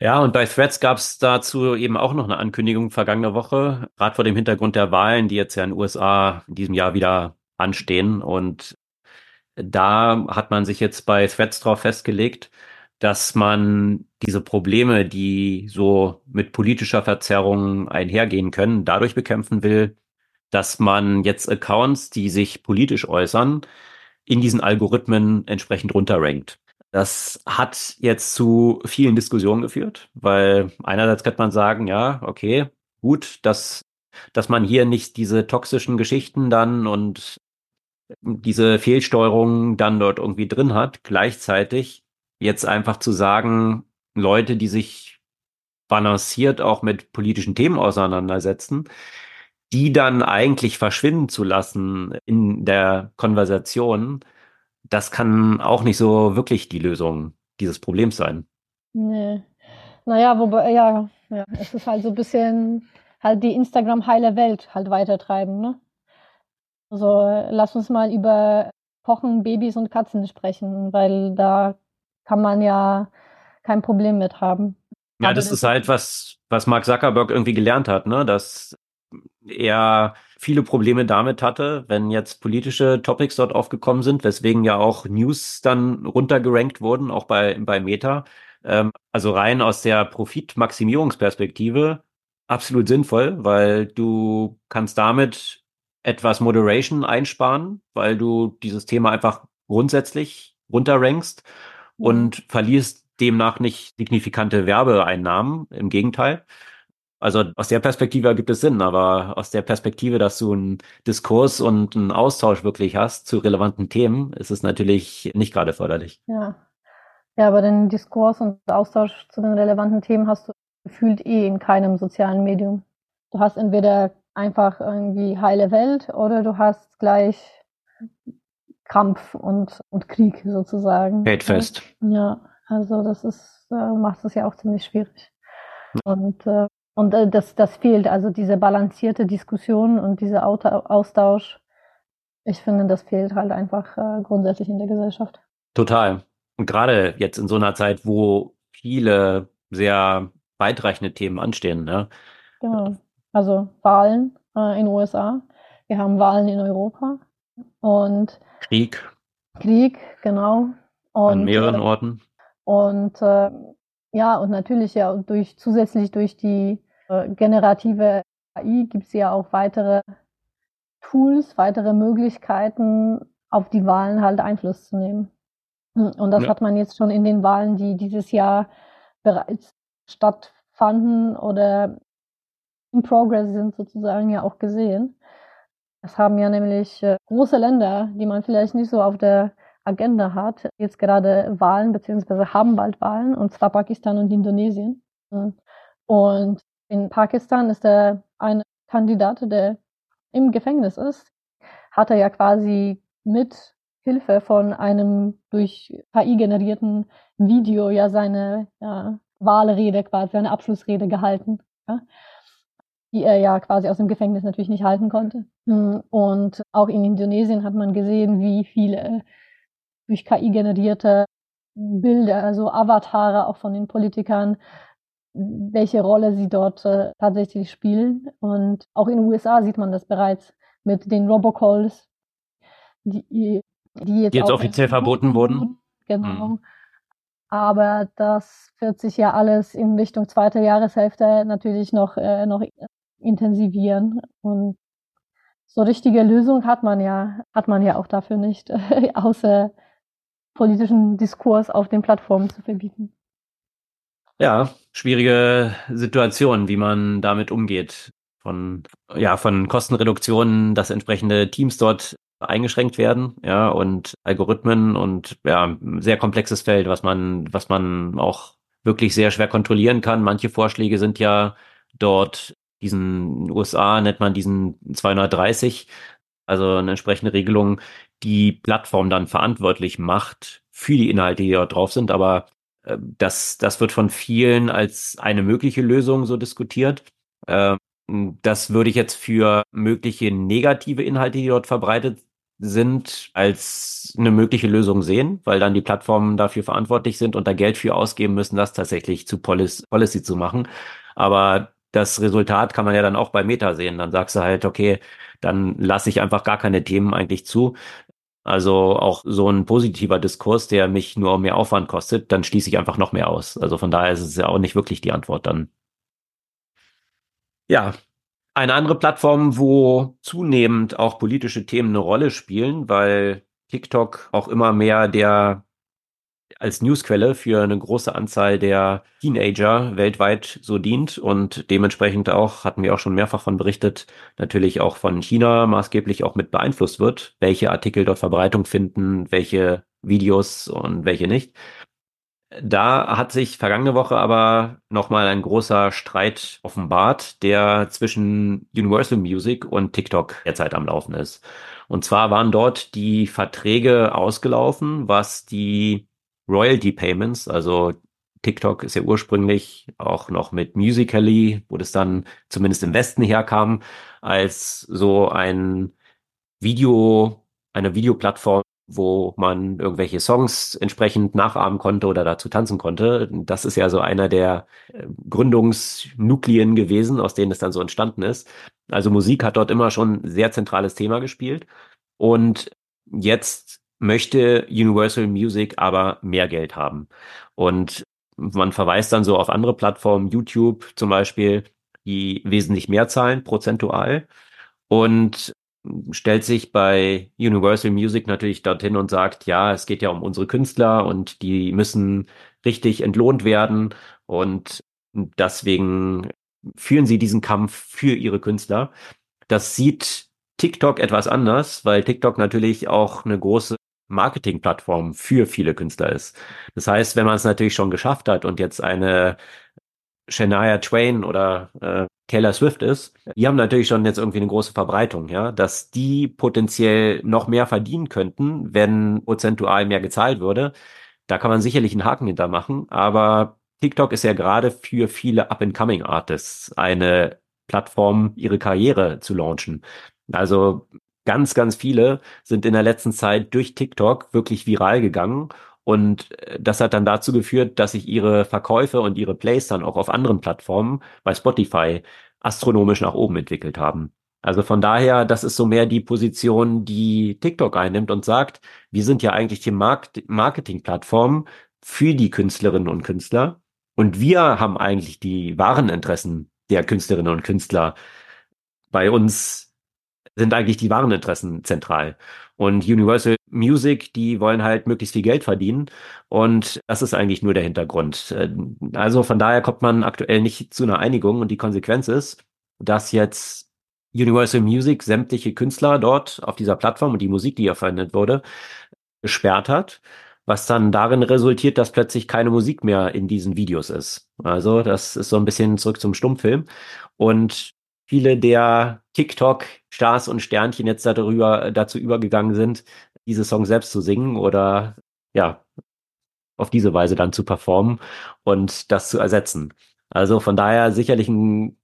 Ja, und bei Threads gab es dazu eben auch noch eine Ankündigung vergangene Woche, gerade vor dem Hintergrund der Wahlen, die jetzt ja in den USA in diesem Jahr wieder anstehen. Und da hat man sich jetzt bei Threads drauf festgelegt, dass man diese Probleme, die so mit politischer Verzerrung einhergehen können, dadurch bekämpfen will, dass man jetzt Accounts, die sich politisch äußern, in diesen Algorithmen entsprechend runterrankt. Das hat jetzt zu vielen Diskussionen geführt, weil einerseits könnte man sagen, ja, okay, gut, dass, dass man hier nicht diese toxischen Geschichten dann und diese Fehlsteuerung dann dort irgendwie drin hat. Gleichzeitig jetzt einfach zu sagen, Leute, die sich balanciert auch mit politischen Themen auseinandersetzen, die dann eigentlich verschwinden zu lassen in der Konversation, das kann auch nicht so wirklich die Lösung dieses Problems sein. Nee. Naja, wobei, ja, ja, es ist halt so ein bisschen halt die Instagram-heile Welt halt weitertreiben, ne? Also lass uns mal über Kochen, Babys und Katzen sprechen, weil da kann man ja kein Problem mit haben. Ja, das ist halt was, was Mark Zuckerberg irgendwie gelernt hat, ne? Dass er viele Probleme damit hatte, wenn jetzt politische Topics dort aufgekommen sind, weswegen ja auch News dann runtergerankt wurden, auch bei, bei Meta. Ähm, also rein aus der Profitmaximierungsperspektive absolut sinnvoll, weil du kannst damit etwas Moderation einsparen, weil du dieses Thema einfach grundsätzlich runterrankst und verlierst demnach nicht signifikante Werbeeinnahmen. Im Gegenteil. Also aus der Perspektive ergibt es Sinn, aber aus der Perspektive, dass du einen Diskurs und einen Austausch wirklich hast zu relevanten Themen, ist es natürlich nicht gerade förderlich. Ja. Ja, aber den Diskurs und Austausch zu den relevanten Themen hast du gefühlt eh in keinem sozialen Medium. Du hast entweder einfach irgendwie heile Welt oder du hast gleich Kampf und, und Krieg sozusagen. Hatefest. Ja. Also das ist, äh, macht es ja auch ziemlich schwierig. Und, äh, und äh, das, das fehlt, also diese balancierte Diskussion und dieser Austausch. Ich finde, das fehlt halt einfach äh, grundsätzlich in der Gesellschaft. Total. Und gerade jetzt in so einer Zeit, wo viele sehr weitreichende Themen anstehen. Ne? Genau. Also Wahlen äh, in den USA. Wir haben Wahlen in Europa. Und Krieg. Krieg, genau. Und, An mehreren Orten. Und äh, ja, und natürlich ja durch zusätzlich durch die äh, generative AI gibt es ja auch weitere Tools, weitere Möglichkeiten, auf die Wahlen halt Einfluss zu nehmen. Und das ja. hat man jetzt schon in den Wahlen, die dieses Jahr bereits stattfanden oder in Progress sind sozusagen ja auch gesehen. Es haben ja nämlich äh, große Länder, die man vielleicht nicht so auf der Agenda hat, jetzt gerade Wahlen beziehungsweise haben bald Wahlen, und zwar Pakistan und Indonesien. Und in Pakistan ist der ein Kandidat, der im Gefängnis ist, hat er ja quasi mit Hilfe von einem durch KI generierten Video ja seine ja, Wahlrede quasi, seine Abschlussrede gehalten, ja, die er ja quasi aus dem Gefängnis natürlich nicht halten konnte. Und auch in Indonesien hat man gesehen, wie viele durch KI generierte Bilder, also Avatare auch von den Politikern, welche Rolle sie dort äh, tatsächlich spielen. Und auch in den USA sieht man das bereits mit den Robocalls, die, die jetzt, die jetzt offiziell verboten wurden. Genau. Mhm. Aber das wird sich ja alles in Richtung zweiter Jahreshälfte natürlich noch, äh, noch intensivieren. Und so richtige Lösung hat man ja, hat man ja auch dafür nicht, außer politischen Diskurs auf den Plattformen zu verbieten. Ja, schwierige Situation, wie man damit umgeht. Von, ja, von Kostenreduktionen, dass entsprechende Teams dort eingeschränkt werden, ja, und Algorithmen und ja, sehr komplexes Feld, was man, was man auch wirklich sehr schwer kontrollieren kann. Manche Vorschläge sind ja dort diesen USA nennt man diesen 230, also eine entsprechende Regelung, die Plattform dann verantwortlich macht für die Inhalte, die dort drauf sind. Aber das, das wird von vielen als eine mögliche Lösung so diskutiert. Äh, das würde ich jetzt für mögliche negative Inhalte, die dort verbreitet sind, als eine mögliche Lösung sehen, weil dann die Plattformen dafür verantwortlich sind und da Geld für ausgeben müssen, das tatsächlich zu Policy, Policy zu machen. Aber das Resultat kann man ja dann auch bei Meta sehen. Dann sagst du halt, okay, dann lasse ich einfach gar keine Themen eigentlich zu. Also auch so ein positiver Diskurs, der mich nur mehr Aufwand kostet, dann schließe ich einfach noch mehr aus. Also von daher ist es ja auch nicht wirklich die Antwort dann. Ja, eine andere Plattform, wo zunehmend auch politische Themen eine Rolle spielen, weil TikTok auch immer mehr der als Newsquelle für eine große Anzahl der Teenager weltweit so dient und dementsprechend auch, hatten wir auch schon mehrfach von berichtet, natürlich auch von China maßgeblich auch mit beeinflusst wird, welche Artikel dort Verbreitung finden, welche Videos und welche nicht. Da hat sich vergangene Woche aber nochmal ein großer Streit offenbart, der zwischen Universal Music und TikTok derzeit am Laufen ist. Und zwar waren dort die Verträge ausgelaufen, was die Royalty Payments, also TikTok ist ja ursprünglich auch noch mit Musically, wo das dann zumindest im Westen herkam, als so ein Video, eine Videoplattform, wo man irgendwelche Songs entsprechend nachahmen konnte oder dazu tanzen konnte. Das ist ja so einer der äh, Gründungsnuklien gewesen, aus denen es dann so entstanden ist. Also Musik hat dort immer schon ein sehr zentrales Thema gespielt. Und jetzt möchte Universal Music aber mehr Geld haben. Und man verweist dann so auf andere Plattformen, YouTube zum Beispiel, die wesentlich mehr zahlen, prozentual. Und stellt sich bei Universal Music natürlich dorthin und sagt, ja, es geht ja um unsere Künstler und die müssen richtig entlohnt werden und deswegen führen sie diesen Kampf für ihre Künstler. Das sieht TikTok etwas anders, weil TikTok natürlich auch eine große Marketingplattform für viele Künstler ist. Das heißt, wenn man es natürlich schon geschafft hat und jetzt eine Shania Twain oder äh, Taylor Swift ist, die haben natürlich schon jetzt irgendwie eine große Verbreitung, ja, dass die potenziell noch mehr verdienen könnten, wenn prozentual mehr gezahlt würde. Da kann man sicherlich einen Haken hintermachen, aber TikTok ist ja gerade für viele Up-and-Coming Artists eine Plattform, ihre Karriere zu launchen. Also ganz, ganz viele sind in der letzten Zeit durch TikTok wirklich viral gegangen und äh, das hat dann dazu geführt, dass sich ihre Verkäufe und ihre Plays dann auch auf anderen Plattformen bei Spotify astronomisch nach oben entwickelt haben. Also von daher, das ist so mehr die Position, die TikTok einnimmt und sagt, wir sind ja eigentlich die Marketingplattform für die Künstlerinnen und Künstler und wir haben eigentlich die wahren Interessen der Künstlerinnen und Künstler. Bei uns sind eigentlich die wahren Interessen zentral. Und Universal Music, die wollen halt möglichst viel Geld verdienen. Und das ist eigentlich nur der Hintergrund. Äh, also von daher kommt man aktuell nicht zu einer Einigung. Und die Konsequenz ist, dass jetzt Universal Music sämtliche Künstler dort auf dieser Plattform und die Musik, die hier verwendet wurde, gesperrt hat. Was dann darin resultiert, dass plötzlich keine Musik mehr in diesen Videos ist. Also das ist so ein bisschen zurück zum Stummfilm. Und viele der TikTok-Stars und Sternchen jetzt darüber, dazu übergegangen sind, diese Songs selbst zu singen oder ja, auf diese Weise dann zu performen und das zu ersetzen. Also von daher sicherlich ein,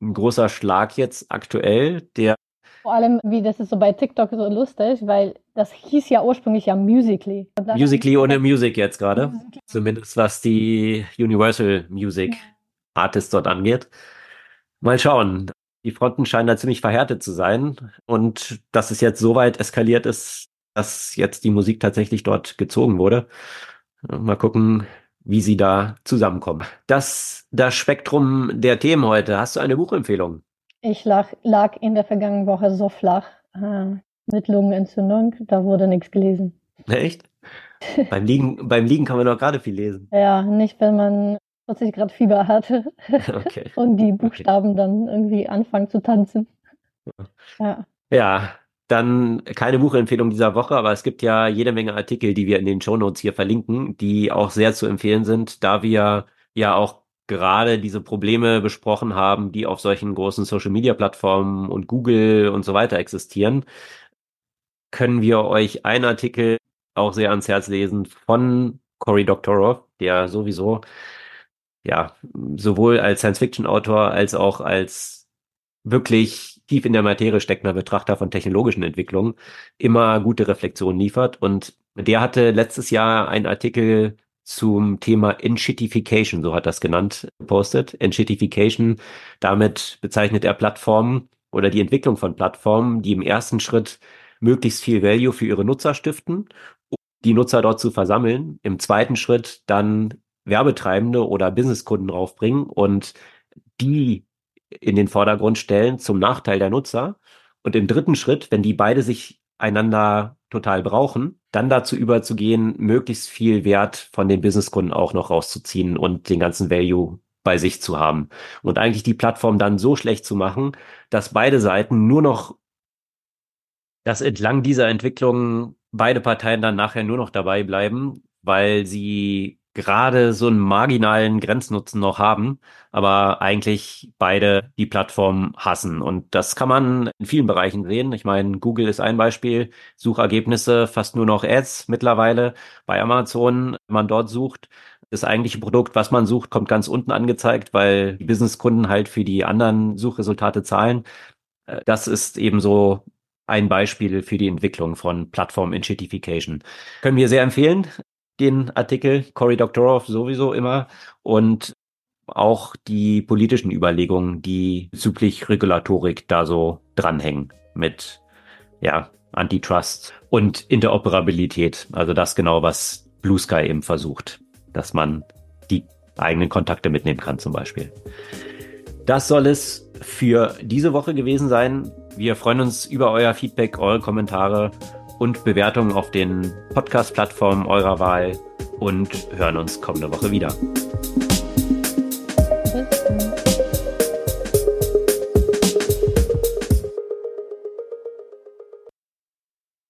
ein großer Schlag jetzt aktuell, der vor allem, wie das ist so bei TikTok so lustig, weil das hieß ja ursprünglich ja Musically. Musically ohne Music jetzt gerade. Zumindest was die Universal Music Artists dort angeht. Mal schauen. Die Fronten scheinen da ziemlich verhärtet zu sein. Und dass es jetzt so weit eskaliert ist, dass jetzt die Musik tatsächlich dort gezogen wurde. Mal gucken, wie sie da zusammenkommen. Das, das Spektrum der Themen heute. Hast du eine Buchempfehlung? Ich lag, lag in der vergangenen Woche so flach äh, mit Lungenentzündung, da wurde nichts gelesen. Echt? beim, Liegen, beim Liegen kann man doch gerade viel lesen. Ja, nicht, wenn man 40 Grad Fieber hatte okay. und die Buchstaben okay. dann irgendwie anfangen zu tanzen. Ja. ja, dann keine Buchempfehlung dieser Woche, aber es gibt ja jede Menge Artikel, die wir in den Shownotes hier verlinken, die auch sehr zu empfehlen sind, da wir ja auch gerade diese Probleme besprochen haben, die auf solchen großen Social-Media-Plattformen und Google und so weiter existieren, können wir euch einen Artikel auch sehr ans Herz lesen von Cory Doctorow, der sowieso ja, sowohl als Science-Fiction-Autor als auch als wirklich tief in der Materie steckender Betrachter von technologischen Entwicklungen immer gute Reflexionen liefert. Und der hatte letztes Jahr einen Artikel zum Thema Enshittification, so hat das genannt, gepostet. Enshittification, damit bezeichnet er Plattformen oder die Entwicklung von Plattformen, die im ersten Schritt möglichst viel Value für ihre Nutzer stiften, um die Nutzer dort zu versammeln. Im zweiten Schritt dann Werbetreibende oder Businesskunden draufbringen und die in den Vordergrund stellen zum Nachteil der Nutzer. Und im dritten Schritt, wenn die beide sich einander total brauchen, dann dazu überzugehen, möglichst viel Wert von den Businesskunden auch noch rauszuziehen und den ganzen Value bei sich zu haben. Und eigentlich die Plattform dann so schlecht zu machen, dass beide Seiten nur noch, dass entlang dieser Entwicklung beide Parteien dann nachher nur noch dabei bleiben, weil sie gerade so einen marginalen Grenznutzen noch haben, aber eigentlich beide die Plattform hassen. Und das kann man in vielen Bereichen sehen. Ich meine, Google ist ein Beispiel, Suchergebnisse fast nur noch Ads mittlerweile. Bei Amazon, wenn man dort sucht, das eigentliche Produkt, was man sucht, kommt ganz unten angezeigt, weil die Businesskunden halt für die anderen Suchresultate zahlen. Äh, das ist eben so ein Beispiel für die Entwicklung von Plattform Inshitification. Können wir sehr empfehlen den Artikel, Cory Doctorow sowieso immer und auch die politischen Überlegungen, die bezüglich Regulatorik da so dranhängen mit ja, Antitrust und Interoperabilität. Also das genau, was Blue Sky eben versucht, dass man die eigenen Kontakte mitnehmen kann zum Beispiel. Das soll es für diese Woche gewesen sein. Wir freuen uns über euer Feedback, eure Kommentare und Bewertungen auf den Podcast-Plattformen eurer Wahl und hören uns kommende Woche wieder.